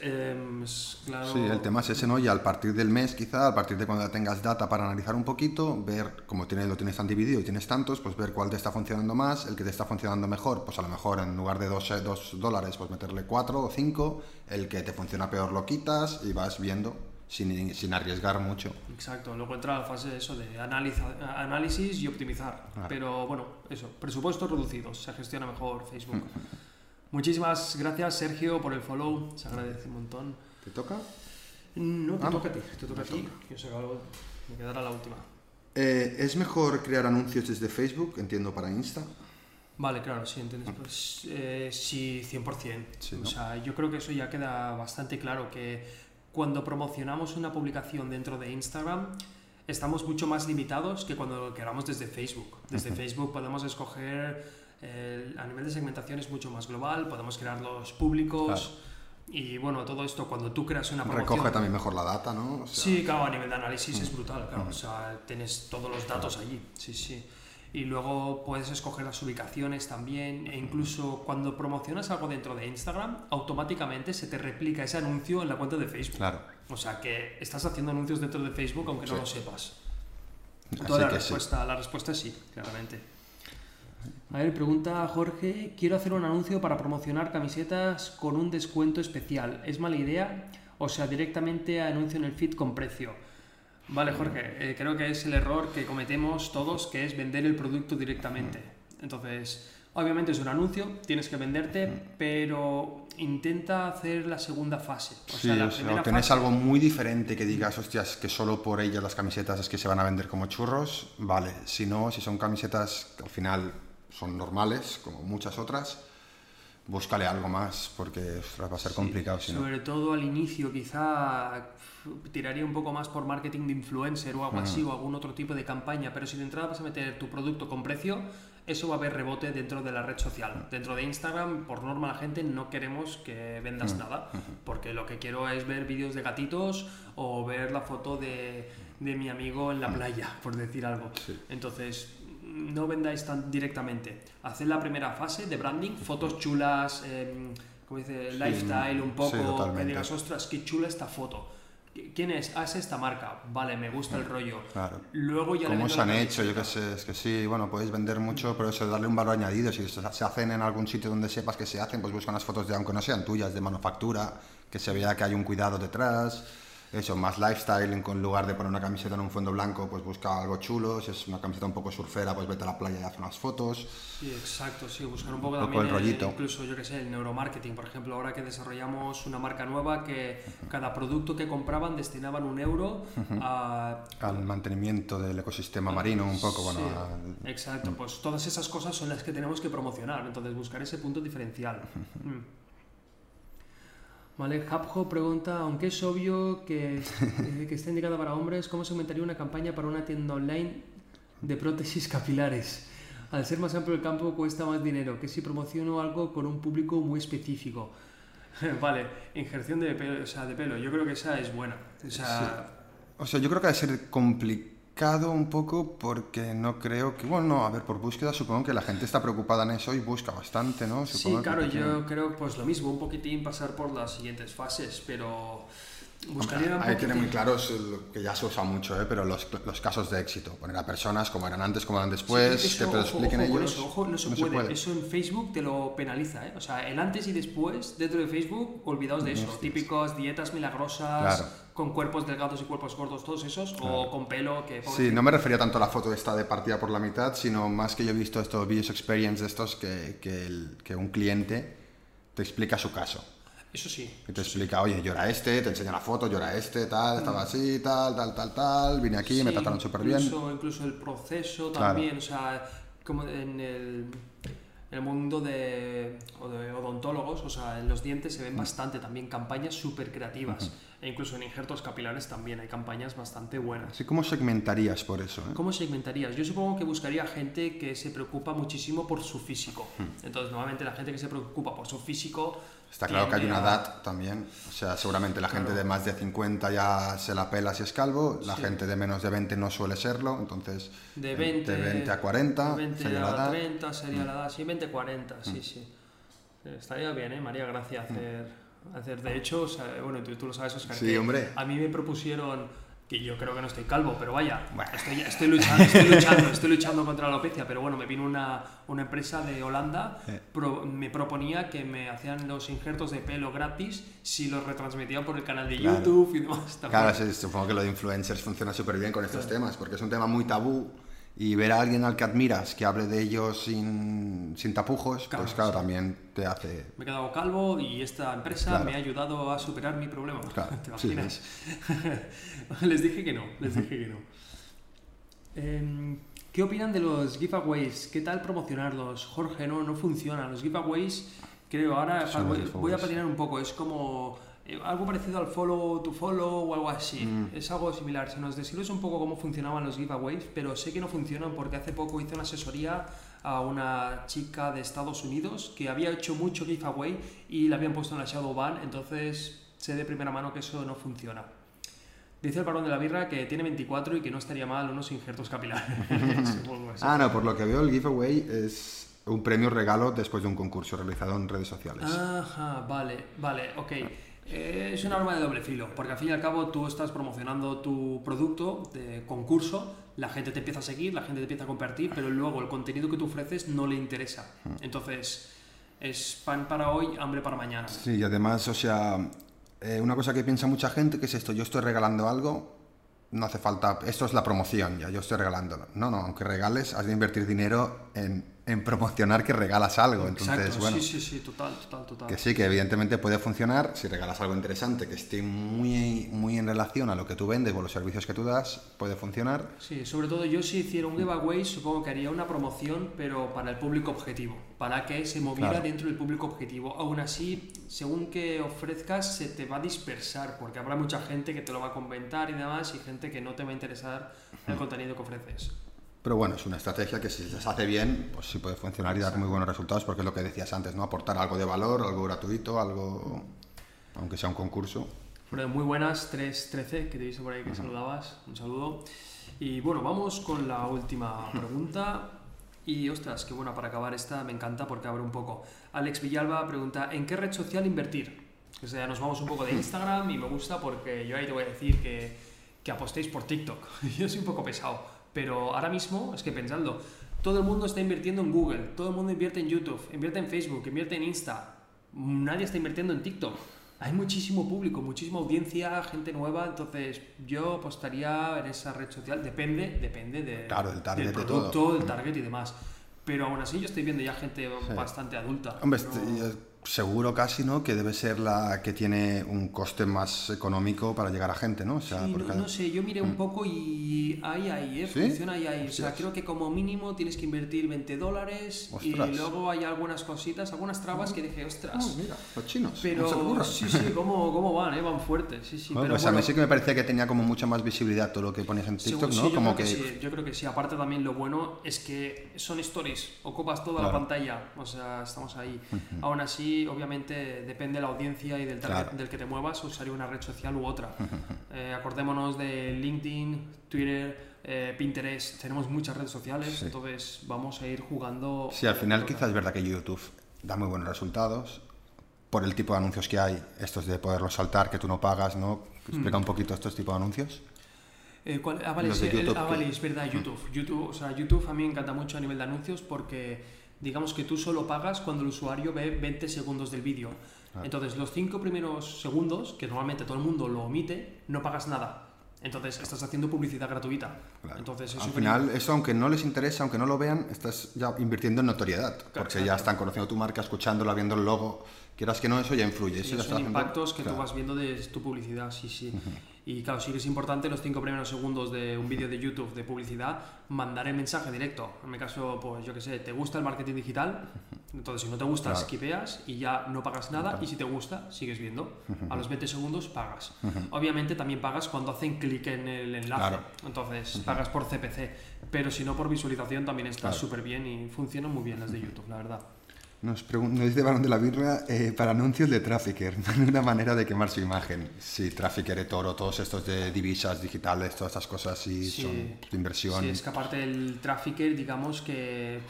em, es claro Sí, el tema es ese, ¿no? Y al partir del mes, quizá, a partir de cuando ya tengas data para analizar un poquito, ver, como tienes, lo tienes tan dividido y tienes tantos, pues ver cuál te está funcionando más, el que te está funcionando mejor, pues a lo mejor en lugar de 2 dólares, pues meterle 4 o 5, el que te funciona peor lo quitas y vas viendo sin, sin arriesgar mucho. Exacto, luego entra la fase de eso de analiza- análisis y optimizar. Claro. Pero bueno, eso, presupuestos reducidos, se gestiona mejor Facebook. Muchísimas gracias Sergio por el follow, se agradece un montón. ¿Te toca? No, te Ah, toca a ti, te toca a ti. Yo sé que algo- me quedará la última. Eh, ¿Es mejor crear anuncios desde Facebook, entiendo, para Insta? Vale, claro, sí, entiendes. Pues eh, sí, 100%. Sí, O ¿no? sea, yo creo que eso ya queda bastante claro, que cuando promocionamos una publicación dentro de Instagram, estamos mucho más limitados que cuando lo queramos desde Facebook. Desde Facebook podemos escoger, a nivel de segmentación es mucho más global, podemos crear los públicos y bueno, todo esto cuando tú creas una promoción... Recoge también mejor la data, ¿no? O sea, Sí, claro, a nivel de análisis es brutal, claro. O sea, tienes todos los datos allí. Sí, sí. Y luego puedes escoger las ubicaciones también. E incluso cuando promocionas algo dentro de Instagram, automáticamente se te replica ese anuncio en la cuenta de Facebook. Claro. O sea que estás haciendo anuncios dentro de Facebook aunque no Sí. lo sepas. Toda la sí. respuesta, la respuesta es sí, claramente. A ver, pregunta Jorge, quiero hacer un anuncio para promocionar camisetas con un descuento especial. ¿Es mala idea? O sea, directamente anuncio en el feed con precio. Vale, Jorge, eh, creo que es el error que cometemos todos, que es vender el producto directamente. Entonces, obviamente es un anuncio, tienes que venderte, pero intenta hacer la segunda fase. O Sí, sea, la o sea, tenés fase- algo muy diferente que digas, hostias, que solo por ellas las camisetas es que se van a vender como churros, vale. Si no, si son camisetas que al final son normales, como muchas otras, búscale algo más, porque ostras, va a ser complicado si no. Sobre todo al inicio, quizá tiraría un poco más por marketing de influencer o algo así, o algún otro tipo de campaña, pero si de entrada vas a meter tu producto con precio, eso va a haber rebote dentro de la red social. Dentro de Instagram, por norma, la gente no queremos que vendas nada, porque lo que quiero es ver vídeos de gatitos o ver la foto de, de mi amigo en la playa, por decir algo. Sí. Entonces, no vendáis tan directamente. Haced la primera fase de branding, fotos chulas, em, como dice, lifestyle un sí, poco, que totalmente. digas, ostras, qué chula esta foto. ¿Quién es? Ah, es esta marca. Vale, me gusta el rollo. Claro. Luego ya ¿Cómo se han hecho? Yo qué sé, es que sí, bueno, podéis vender mucho, pero eso, darle un valor añadido. Si se hacen en algún sitio donde sepas que se hacen, pues busca unas fotos de, aunque no sean tuyas, de manufactura, que se vea que hay un cuidado detrás. Eso, más lifestyle, en lugar de poner una camiseta en un fondo blanco, pues busca algo chulo. Si es una camiseta un poco surfera, pues vete a la playa y haz unas fotos. Sí, exacto, sí, buscar un poco Un poco también el rollito. incluso yo que sé, el neuromarketing, por ejemplo, ahora que desarrollamos una marca nueva que cada producto que compraban destinaban un euro a Al mantenimiento del ecosistema marino, un poco, bueno, Sí, al- exacto, Mm. pues todas esas cosas son las que tenemos que promocionar, entonces buscar ese punto diferencial. Vale, Hapjo pregunta, aunque es obvio que, eh, que está indicada para hombres, ¿cómo se aumentaría una campaña para una tienda online de prótesis capilares? Al ser más amplio el campo cuesta más dinero que si promociono algo con un público muy específico. vale, injerción de pelo, o sea, de pelo, yo creo que esa es buena. O sea, O sea, yo creo que va a ser complicado un poco porque no creo que... Bueno, no, a ver, por búsqueda supongo que la gente está preocupada en eso y busca bastante, ¿no? Sí, Supongo que claro, porque- yo creo pues lo mismo, un poquitín pasar por las siguientes fases, pero buscaría Hay que tener muy claros lo que ya se usa mucho, ¿eh? pero los, los casos de éxito. Poner a personas como eran antes, como eran después, Sí, eso, que te lo expliquen ojo ellos. eso, ojo, no se, puede. Eso en Facebook te lo penaliza, ¿eh? O sea, el antes y después dentro de Facebook, olvidaos de eso. Hostias. Típicos dietas milagrosas, Claro. Con cuerpos delgados y cuerpos gordos, todos esos, o con pelo que... Sí, no me refería tanto a la foto esta de partida por la mitad, sino más que yo he visto estos videos experience de estos que, que, el- que un cliente te explica su caso. Eso sí. Y te explica, oye, yo era este, te enseña la foto, yo era este, tal, estaba así, tal, tal, tal, tal, vine aquí, me Sí, trataron súper bien. incluso, incluso el proceso Claro. también, o sea, como en el, el mundo de, o de odontólogos, o sea, en los dientes se Mm. ven bastante también campañas súper creativas. E incluso en injertos capilares también hay campañas bastante buenas. Como segmentarías por eso, ¿eh? ¿Cómo segmentarías? Yo supongo que buscaría gente que se preocupa muchísimo por su físico. Entonces, normalmente la gente que se preocupa por su físico... Está claro que hay una a- edad también. O sea, seguramente la gente Claro. de más de 50 ya se la pela si es calvo, la Sí. gente de menos de 20 no suele serlo, entonces De eh, 20, de 20 a 40 de 20 sería la a edad. Mm. 30 sería la edad, sí, 20 40, sí, sí. Eh, Estaría bien, ¿eh? María, gracias hacer, hacer. De hecho, o sea, bueno, tú, tú lo sabes, Oscar, Mm. Sí, hombre. a mí me propusieron, que yo creo que no estoy calvo, pero vaya, estoy, estoy, luchando, estoy, luchando, estoy luchando contra la alopecia, pero bueno, me vino una, una empresa de Holanda, pro- me proponía que me hacían los injertos de pelo gratis si los retransmitían por el canal de Claro. YouTube y demás. ¿te Claro, sí, supongo que lo de influencers funciona súper bien con estos temas, porque es un tema muy tabú y ver a alguien al que admiras que hable de ellos sin, sin tapujos, Claro, pues claro, sí. también te hace... Me he quedado calvo y esta empresa Claro. me ha ayudado a superar mi problema. Claro, ¿Te sí, imaginas? les dije que no, les dije que no. Em, ¿Qué opinan de los giveaways? ¿Qué tal promocionarlos? Jorge, no, no funcionan. Los giveaways, creo, ahora voy, a patinar un poco. Es como eh, algo parecido al follow to follow o algo así. Mm. Es algo similar. Si nos describes un poco cómo funcionaban los giveaways, pero sé que no funcionan porque hace poco hice una asesoría a una chica de Estados Unidos que había hecho mucho giveaway y la habían puesto en la shadow ban, entonces sé de primera mano que eso no funciona. Dice el varón de la birra que tiene 24 y que no estaría mal unos injertos capilares. Ah, no, por lo que veo el giveaway es un premio regalo después de un concurso realizado en redes sociales. Ajá, vale, vale, ok. Eh, es un arma de doble filo, porque al fin y al cabo tú estás promocionando tu producto de concurso, la gente te empieza a seguir, la gente te empieza a compartir, pero luego el contenido que tú ofreces no le interesa. Entonces, es pan para hoy, hambre para mañana. Sí, y además, o sea, eh, una cosa que piensa mucha gente que es esto, yo estoy regalando algo, no hace falta, esto es la promoción, ya yo estoy regalándolo. No, no, aunque regales, has de invertir dinero en, en promocionar que regalas algo. Entonces, Exacto, bueno, sí, sí, sí, total, total, total. que sí, que evidentemente puede funcionar si regalas algo interesante que esté muy, muy en relación a lo que tú vendes o los servicios que tú das, puede funcionar. Sí, sobre todo yo si hiciera un giveaway supongo que haría una promoción pero para el público objetivo, para que se moviera Claro. dentro del público objetivo. Aún así, según que ofrezcas se te va a dispersar porque habrá mucha gente que te lo va a comentar y demás y gente que no te va a interesar el contenido que ofreces. Pero bueno, es una estrategia que si se hace bien, pues sí puede funcionar y dar muy buenos resultados, porque es lo que decías antes, ¿no? Aportar algo de valor, algo gratuito, algo, aunque sea un concurso. Bueno, muy buenas, 313, que te he visto por ahí que saludabas, un saludo. Y bueno, vamos con la última pregunta. Y ostras, qué buena para acabar esta, me encanta porque abre un poco. Alex Villalba pregunta, ¿en qué red social invertir? O sea, nos vamos un poco de Instagram y me gusta porque yo ahí te voy a decir que, que apostéis por TikTok. Yo soy un poco pesado, pero ahora mismo, es que pensadlo, todo el mundo está invirtiendo en Google, todo el mundo invierte en YouTube, invierte en Facebook, invierte en Insta, nadie está invirtiendo en TikTok. Hay muchísimo público, muchísima audiencia, gente nueva, entonces yo apostaría en esa red social. Depende, depende de, Claro, del target, del de producto, del target y demás. Pero aún así yo estoy viendo ya gente Sí. bastante adulta. Hombre, ¿no? Seguro casi, ¿no? Que debe ser la que tiene un coste más económico para llegar a gente, ¿no? O sea, sí, no, sé, yo miré un mm. poco y ahí, ahí, ¿eh? Funciona ahí, ahí. O sea, creo que como mínimo tienes que invertir 20 dólares y luego hay algunas cositas, algunas trabas que dije, ostras. Oh, mira, los chinos. Pero sí, sí, cómo, cómo van, ¿eh? Van fuertes, sí, sí. pero, pues a mí sí que me parecía que tenía como mucha más visibilidad todo lo que ponías en TikTok, ¿no? Yo como que... sí, yo creo que sí. Aparte también lo bueno es que son stories, ocupas toda la pantalla, o sea, estamos ahí. Aún así, obviamente depende de la audiencia y del target del que te muevas, usaría una red social u otra. Eh, acordémonos de LinkedIn, Twitter, eh, Pinterest, tenemos muchas redes sociales, entonces vamos a ir jugando. Sí, al final quizás es verdad que YouTube da muy buenos resultados por el tipo de anuncios que hay, estos de poderlos saltar, que tú no pagas, ¿no? Explica mm. un poquito estos tipos de anuncios. Eh, ah, vale, YouTube, ah, vale, es verdad, YouTube. YouTube. O sea, YouTube a mí me encanta mucho a nivel de anuncios porque digamos que tú solo pagas cuando el usuario ve 20 segundos del vídeo. Entonces, los 5 primeros segundos, que normalmente todo el mundo lo omite, no pagas nada. Entonces, estás haciendo publicidad gratuita. Entonces, Al final, eso, aunque no les interesa, aunque no lo vean, estás ya invirtiendo en notoriedad. porque ya están conociendo tu marca, escuchándola, viendo el logo. Quieras que no, eso ya influye. Eso son impactos que tú vas viendo de tu publicidad, sí, sí. Y claro, sí que es importante los cinco primeros segundos de un vídeo de YouTube de publicidad mandar el mensaje directo. En mi caso, pues yo qué sé, ¿te gusta el marketing digital? Entonces, si no te gusta, claro. y ya no pagas nada. Y si te gusta, sigues viendo. A los 20 segundos pagas. Obviamente también pagas cuando hacen clic en el enlace. Entonces, pagas por CPC. Pero si no por visualización, también está súper bien y funcionan muy bien las de YouTube, la verdad. Nos, dice Barón de la Birra, eh, para anuncios de Trafficker, una manera de quemar su imagen. Sí, Trafficker, Toro, todos estos de divisas digitales, todas estas cosas sí, son de inversión. Sí, es que aparte del Trafficker, digamos que...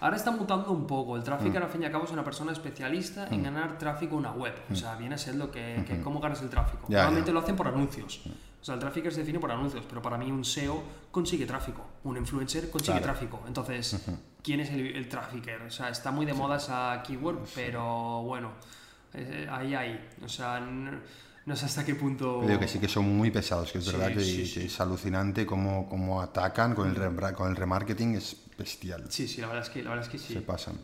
Ahora está mutando un poco. El Trafficker, mm. al fin y al cabo, es una persona especialista en mm. ganar tráfico a una web. O sea, viene a ser lo que, cómo ganas el tráfico. Normalmente lo hacen por anuncios. O sea, el Trafficker se define por anuncios, pero para mí un SEO consigue tráfico. Un influencer consigue tráfico. Entonces quién es el, el trafficker. O sea, está muy de moda esa keyword, pero bueno, eh, ahí hay. O sea, no, sé hasta qué punto... Creo que sí que son muy pesados, que es verdad que, es alucinante cómo, cómo atacan con el, con el remarketing, es bestial. Sí, sí, la verdad es que, la verdad es que sí. Se pasan.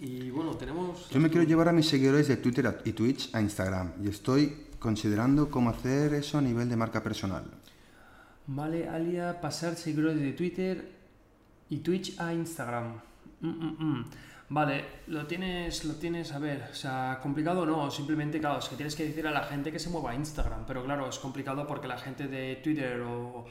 Y bueno, tenemos... Yo me quiero llevar a mis seguidores de Twitter y Twitch a Instagram y estoy considerando cómo hacer eso a nivel de marca personal. Vale, Alia, pasar seguidores de Twitter y Twitch a Instagram. Mm, mm, mm. Vale, lo tienes, lo tienes, a ver, o sea, complicado no, simplemente, claro, es que tienes que decir a la gente que se mueva a Instagram, pero claro, es complicado porque la gente de Twitter o...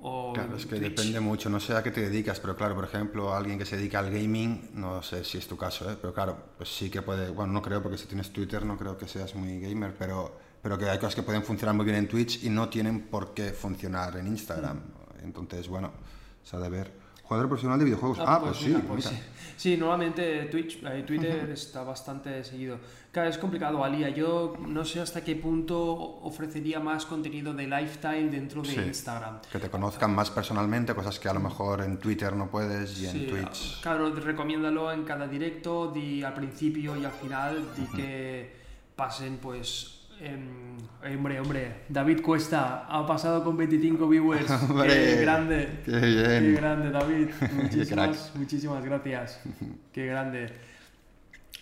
o claro, es que depende mucho, no sé a qué te dedicas, pero claro, por ejemplo, alguien que se dedica al gaming, no sé si es tu caso, ¿eh? pero claro, pues sí que puede, bueno, no creo porque si tienes Twitter no creo que seas muy gamer, pero, pero que hay cosas que pueden funcionar muy bien en Twitch y no tienen por qué funcionar en Instagram. Entonces, bueno, se ha de ver. Jugador profesional de videojuegos. Ah, ah pues, pues, sí, pues sí. Sí, normalmente Twitch, Twitter está bastante seguido. Claro, es complicado, Alía. Yo no sé hasta qué punto ofrecería más contenido de lifestyle dentro de Instagram. Que te conozcan más personalmente, cosas que a lo mejor en Twitter no puedes y en Twitch. Claro, recomiéndalo en cada directo, di al principio y al final, di que pasen pues eh, hombre, hombre, David Cuesta ha pasado con 25 viewers. qué grande. Qué bien. Qué grande, David. Muchísimas, muchísimas gracias. Qué grande.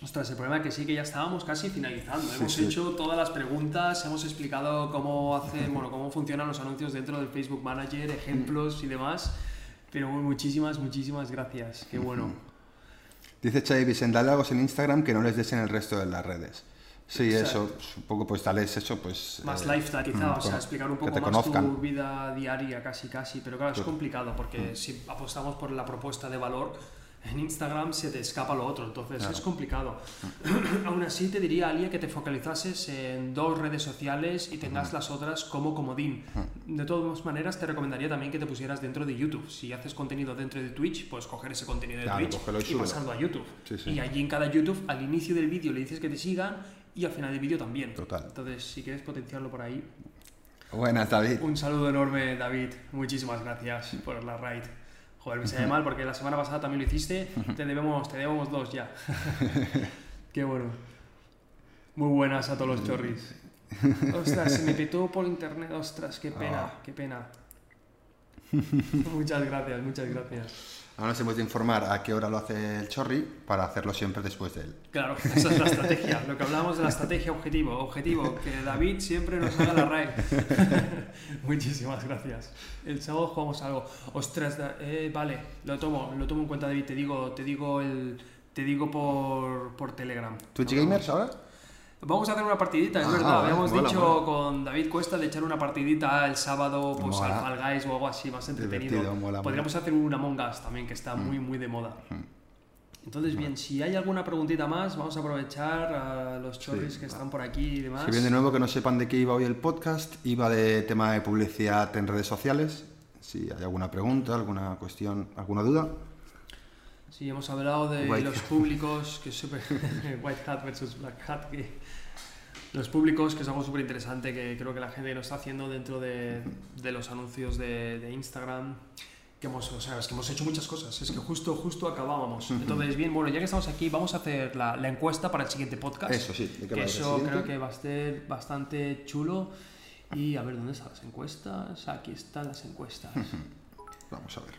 Ostras, el problema es que sí que ya estábamos casi finalizando. hemos hecho todas las preguntas, hemos explicado cómo hace, bueno, cómo funcionan los anuncios dentro del Facebook Manager, ejemplos y demás. Pero muchísimas, muchísimas gracias. Qué bueno. Dice Chavis, en diálogos en Instagram que no les des en el resto de las redes. Sí, eso, un poco pues tal es eso, pues... Más eh, lifestyle quizá, mm, o sea, explicar un poco más tu vida diaria casi casi, pero claro, es complicado porque mm. si apostamos por la propuesta de valor, en Instagram se te escapa lo otro, entonces es complicado. Mm. Aún así te diría, Alia, que te focalizases en dos redes sociales y tengas las otras como comodín. De todas maneras, te recomendaría también que te pusieras dentro de YouTube. Si haces contenido dentro de Twitch, puedes coger ese contenido de Twitch y pasarlo a YouTube. Y allí en cada YouTube, al inicio del vídeo le dices que te sigan y al final del vídeo también. Total. Entonces, si quieres potenciarlo por ahí. Buenas, David. Un saludo enorme, David. Muchísimas gracias por la raid. Joder, me sale mal porque la semana pasada también lo hiciste. Te debemos, te debemos dos ya. Qué bueno. Muy buenas a todos los chorris. Ostras, se me petó por internet. Ostras, qué pena, ah. qué pena. muchas gracias, muchas gracias. Ahora nos hemos de informar a qué hora lo hace el chorri para hacerlo siempre después de él. Claro, esa es la estrategia. Lo que hablábamos de la estrategia objetivo. Objetivo, que David siempre nos haga la RAE. Muchísimas gracias. El sábado jugamos algo. Ostras, eh, vale, lo tomo, lo tomo en cuenta, David. Te digo, te digo el, te digo por, por Telegram. ¿Twitch Gamers ahora? Vamos a hacer una partidita, es Ah, verdad. vale, Habíamos mola, dicho mola. con David Cuesta de echar una partidita el sábado pues, al. Fall Guys o algo así más entretenido. Mm. Podríamos hacer un Among Us también, que está muy, muy de moda. Entonces, bien, si hay alguna preguntita más, vamos a aprovechar a los chorris Sí, que están por aquí y demás. Si bien de nuevo que no sepan de qué iba hoy el podcast, iba de tema de publicidad en redes sociales. Si hay alguna pregunta, alguna cuestión, alguna duda, Sí, hemos hablado de White los públicos, que es súper... White Hat versus Black Hat, que... Los públicos, que es algo súper interesante que creo que la gente lo está haciendo dentro de, de los anuncios de, de Instagram. Que hemos, o sea, es que hemos hecho muchas cosas, es que justo, justo acabábamos. Entonces, bien, bueno, ya que estamos aquí, vamos a hacer la, la encuesta para el siguiente podcast. Eso sí, ¿de qué que el eso creo que va a ser bastante chulo. Y a ver, ¿dónde están las encuestas? Aquí están las encuestas. vamos a ver.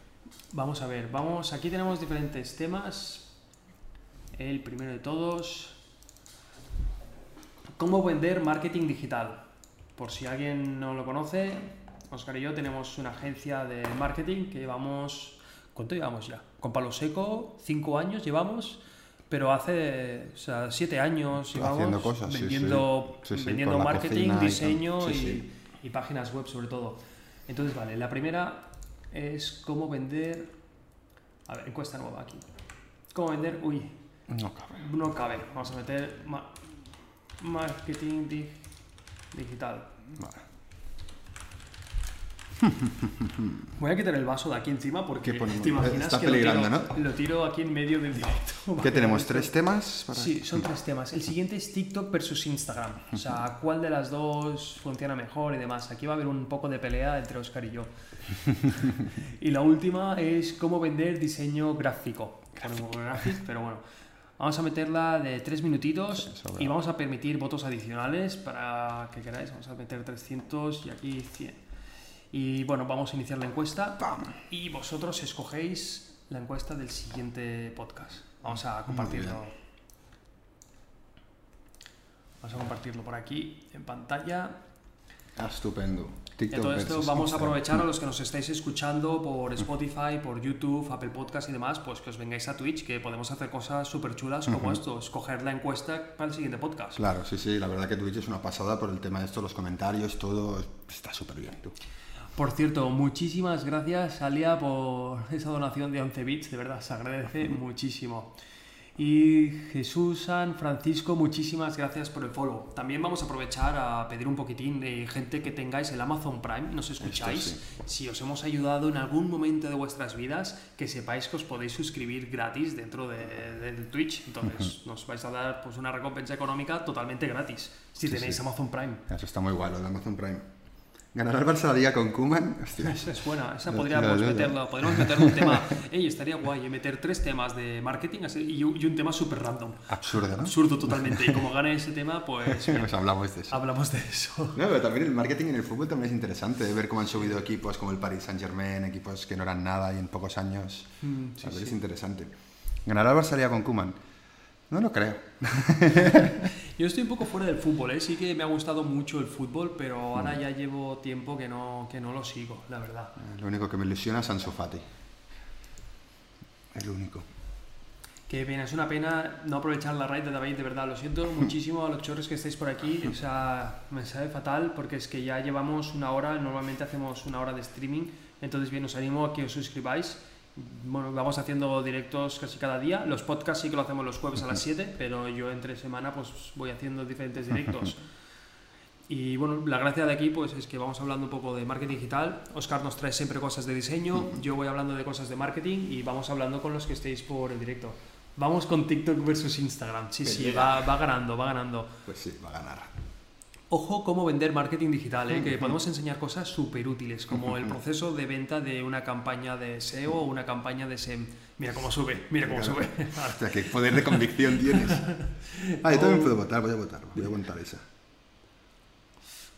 Vamos a ver, vamos, aquí tenemos diferentes temas. El primero de todos. ¿Cómo vender marketing digital? Por si alguien no lo conoce, Oscar y yo tenemos una agencia de marketing que llevamos... ¿Cuánto llevamos ya? Con Palo Seco, cinco años llevamos, pero hace o sea, siete años llevamos Haciendo cosas, sí, vendiendo, sí. Sí, marketing, y diseño y, y páginas web sobre todo. Entonces, vale, la primera es cómo vender... A ver, encuesta nueva aquí. ¿Cómo vender? Uy, No cabe. no cabe. Vamos a meter marketing di- digital. Vale. Voy a quitar el vaso de aquí encima porque te imaginas Está que lo tiro, peligrando, lo tiro aquí en medio del directo. ¿Qué tenemos? ¿Tres temas? Para... Sí, son tres temas. El siguiente es TikTok versus Instagram. O sea, cuál de las dos funciona mejor y demás. Aquí va a haber un poco de pelea entre Oscar y yo. y la última es cómo vender diseño gráfico. Graphic, pero bueno. Vamos a meterla de tres minutitos Sí, y vamos a permitir votos adicionales para que queráis. Vamos a meter 300 y aquí 100. Y bueno, vamos a iniciar la encuesta y vosotros escogéis la encuesta del siguiente podcast. Vamos a compartirlo. Vamos a compartirlo por aquí en pantalla. Ah, estupendo. TikTok todo esto vamos a aprovechar a los que nos estáis escuchando por Spotify, por YouTube, Apple Podcast y demás, pues que os vengáis a Twitch, que podemos hacer cosas súper chulas como esto, escoger la encuesta para el siguiente podcast. Claro, sí, sí, la verdad que Twitch es una pasada por el tema de esto, los comentarios, todo está súper bien. tú. Por cierto, muchísimas gracias, Alia, por esa donación de 11 bits, de verdad, se agradece muchísimo. Y Jesús San Francisco, muchísimas gracias por el follow. También vamos a aprovechar a pedir un poquitín de gente que tengáis el Amazon Prime, nos escucháis. Si os hemos ayudado en algún momento de vuestras vidas, que sepáis que os podéis suscribir gratis dentro de, del Twitch. Entonces, nos vais a dar pues, una recompensa económica totalmente gratis si Sí, tenéis sí. Amazon Prime. Eso está muy guay, lo de Amazon Prime. ¿Ganará el Barça la Liga con? Hostia. Esa es buena, esa podríamos meterla, podríamos meter un tema, ey, estaría guay, eh, meter tres temas de marketing así, y, un- y un tema súper random, Absurdo, ¿no? absurdo totalmente, y como gane ese tema, pues Pues hablamos de eso. hablamos de eso. No, pero también el marketing en el fútbol también es interesante, ver cómo han subido equipos como el Paris Saint Germain, equipos que no eran nada y en pocos años. Mm, sí, a ver, es interesante. ¿Ganará el Barça la Liga con Koeman? No lo creo. Yo estoy un poco fuera del fútbol, ¿eh? sí que me ha gustado mucho el fútbol, pero Mm. ahora ya llevo tiempo que no, que no lo sigo, la verdad. Eh, Lo único que me ilusiona es Ansu Fati. El único. Que bien, es una pena no aprovechar la raid de David, de verdad. Lo siento muchísimo a los chorros que estáis por aquí. O sea, me sabe fatal porque es que ya llevamos una hora, normalmente hacemos una hora de streaming. Entonces, bien, os animo a que os suscribáis. Bueno, vamos haciendo directos casi cada día. Los podcasts sí que lo hacemos los jueves a las 7, pero yo entre semana pues voy haciendo diferentes directos. Y bueno, la gracia de aquí pues es que vamos hablando un poco de marketing digital. Oscar nos trae siempre cosas de diseño, yo voy hablando de cosas de marketing y vamos hablando con los que estéis por el directo. Vamos con TikTok versus Instagram. Sí, sí, va, va ganando, va ganando. Pues sí, va a ganar. Ojo cómo vender marketing digital, ¿eh? que podemos enseñar cosas súper útiles, como el proceso de venta de una campaña de SEO o una campaña de SEM. Mira cómo sube, mira cómo sube. Hostia, qué poder de convicción tienes. Ah, yo también puedo votar, voy a votar. Voy a votar esa.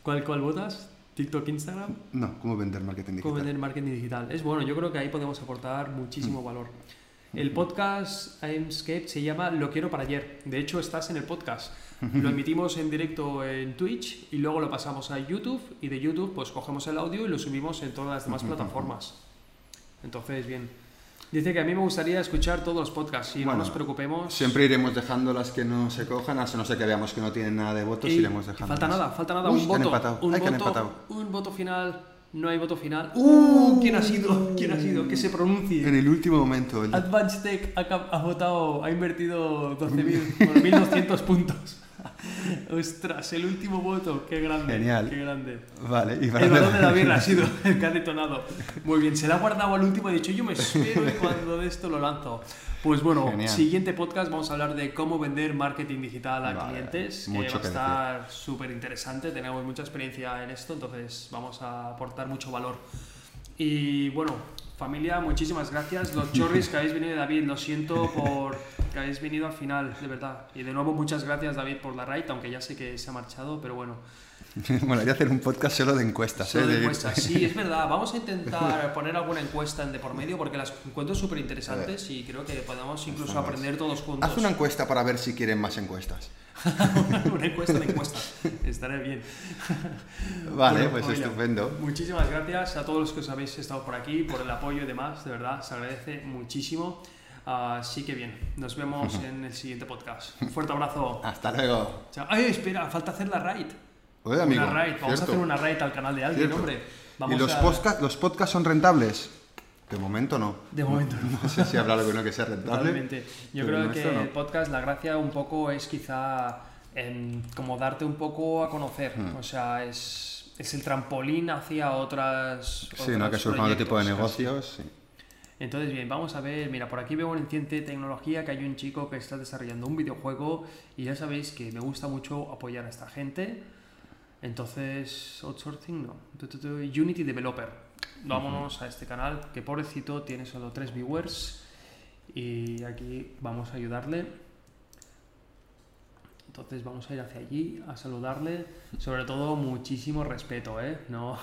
¿Cuál, cuál votas? TikTok, Instagram. No, cómo vender marketing digital. Cómo vender marketing digital. Es bueno, yo creo que ahí podemos aportar muchísimo valor. El podcast Amescape se llama Lo quiero para ayer. De hecho, estás en el podcast. Lo emitimos en directo en Twitch y luego lo pasamos a YouTube y de YouTube pues cogemos el audio y lo subimos en todas las demás plataformas. Entonces, bien. Dice que a mí me gustaría escuchar todos los podcasts y no nos preocupemos. Siempre iremos dejando las que no se cojan, hasta no sé que veamos que no tienen nada de votos, Y iremos dejando. falta nada, falta nada, Uy, un voto. Un voto, un voto final, no hay voto final. ¡Uh! ¿Quién ha sido? ¿Quién ha sido? Que se pronuncie. En el último momento. el- Advanced Tech ha, ha votado, ha invertido 12.000, bueno, 1.200 puntos. Ostras, el último voto, qué grande. Genial. Qué grande. Vale, y El balón de la birra ha sido el que ha detonado. Muy bien, se le ha guardado al último ha dicho, yo me espero y cuando de esto lo lanzo. Pues bueno, Genial. siguiente podcast vamos a hablar de cómo vender marketing digital a Vale, clientes, que mucho va a que estar súper interesante, tenemos mucha experiencia en esto, entonces vamos a aportar mucho valor. Y bueno, familia, muchísimas gracias. Los chorris que habéis venido, David, lo siento por que habéis venido al final, de verdad. Y de nuevo, muchas gracias, David, por la raid, aunque ya sé que se ha marchado, pero bueno. Molaría hacer un podcast solo de encuestas. Solo ¿eh? de encuestas. Sí, es verdad. Vamos a intentar poner alguna encuesta en de por medio porque las encuentro súper interesantes y creo que podemos incluso aprender todos juntos. Haz una encuesta para ver si quieren más encuestas. una encuesta de encuestas. Estaré bien. Vale, Bueno, pues estupendo. Muchísimas gracias a todos los que os habéis estado por aquí, por el apoyo y demás. De verdad, se agradece muchísimo. Así que bien, nos vemos en el siguiente podcast. Un fuerte abrazo. Hasta luego. Chao. Ay, espera, falta hacer la raid. Oye, amigo. una raid. Vamos a cierto. hacer una raid al canal de alguien, Cierto. hombre. Vamos ¿Y los, a... podcast, los podcasts son rentables? De momento no. De momento no. No sé si habrá alguno que sea rentable. Totalmente. Yo creo que no. el podcast, la gracia un poco es quizá en como darte un poco a conocer. Hmm. O sea, es, es el trampolín hacia otras. Sí, ¿no? Que surjan otro tipo de negocios. sí. Entonces, bien, vamos a ver. Mira, por aquí veo en Ciente Tecnología que hay un chico que está desarrollando un videojuego y ya sabéis que me gusta mucho apoyar a esta gente. Entonces, outsourcing no. Unity Developer. Vámonos a este canal que pobrecito tiene solo tres viewers y aquí vamos a ayudarle. Entonces vamos a ir hacia allí a saludarle. Sobre todo muchísimo respeto, ¿eh? No,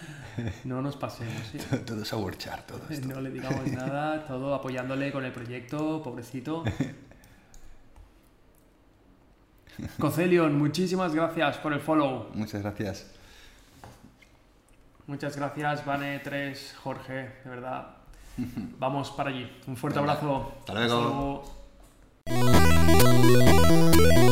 no nos pasemos. ¿sí? Todo es a todo esto. No le digamos nada, todo apoyándole con el proyecto, pobrecito. Cocelion, muchísimas gracias por el follow. Muchas gracias. Muchas gracias, Vane3, Jorge, de verdad. Vamos para allí. Un fuerte Venga, abrazo. hasta luego. luego.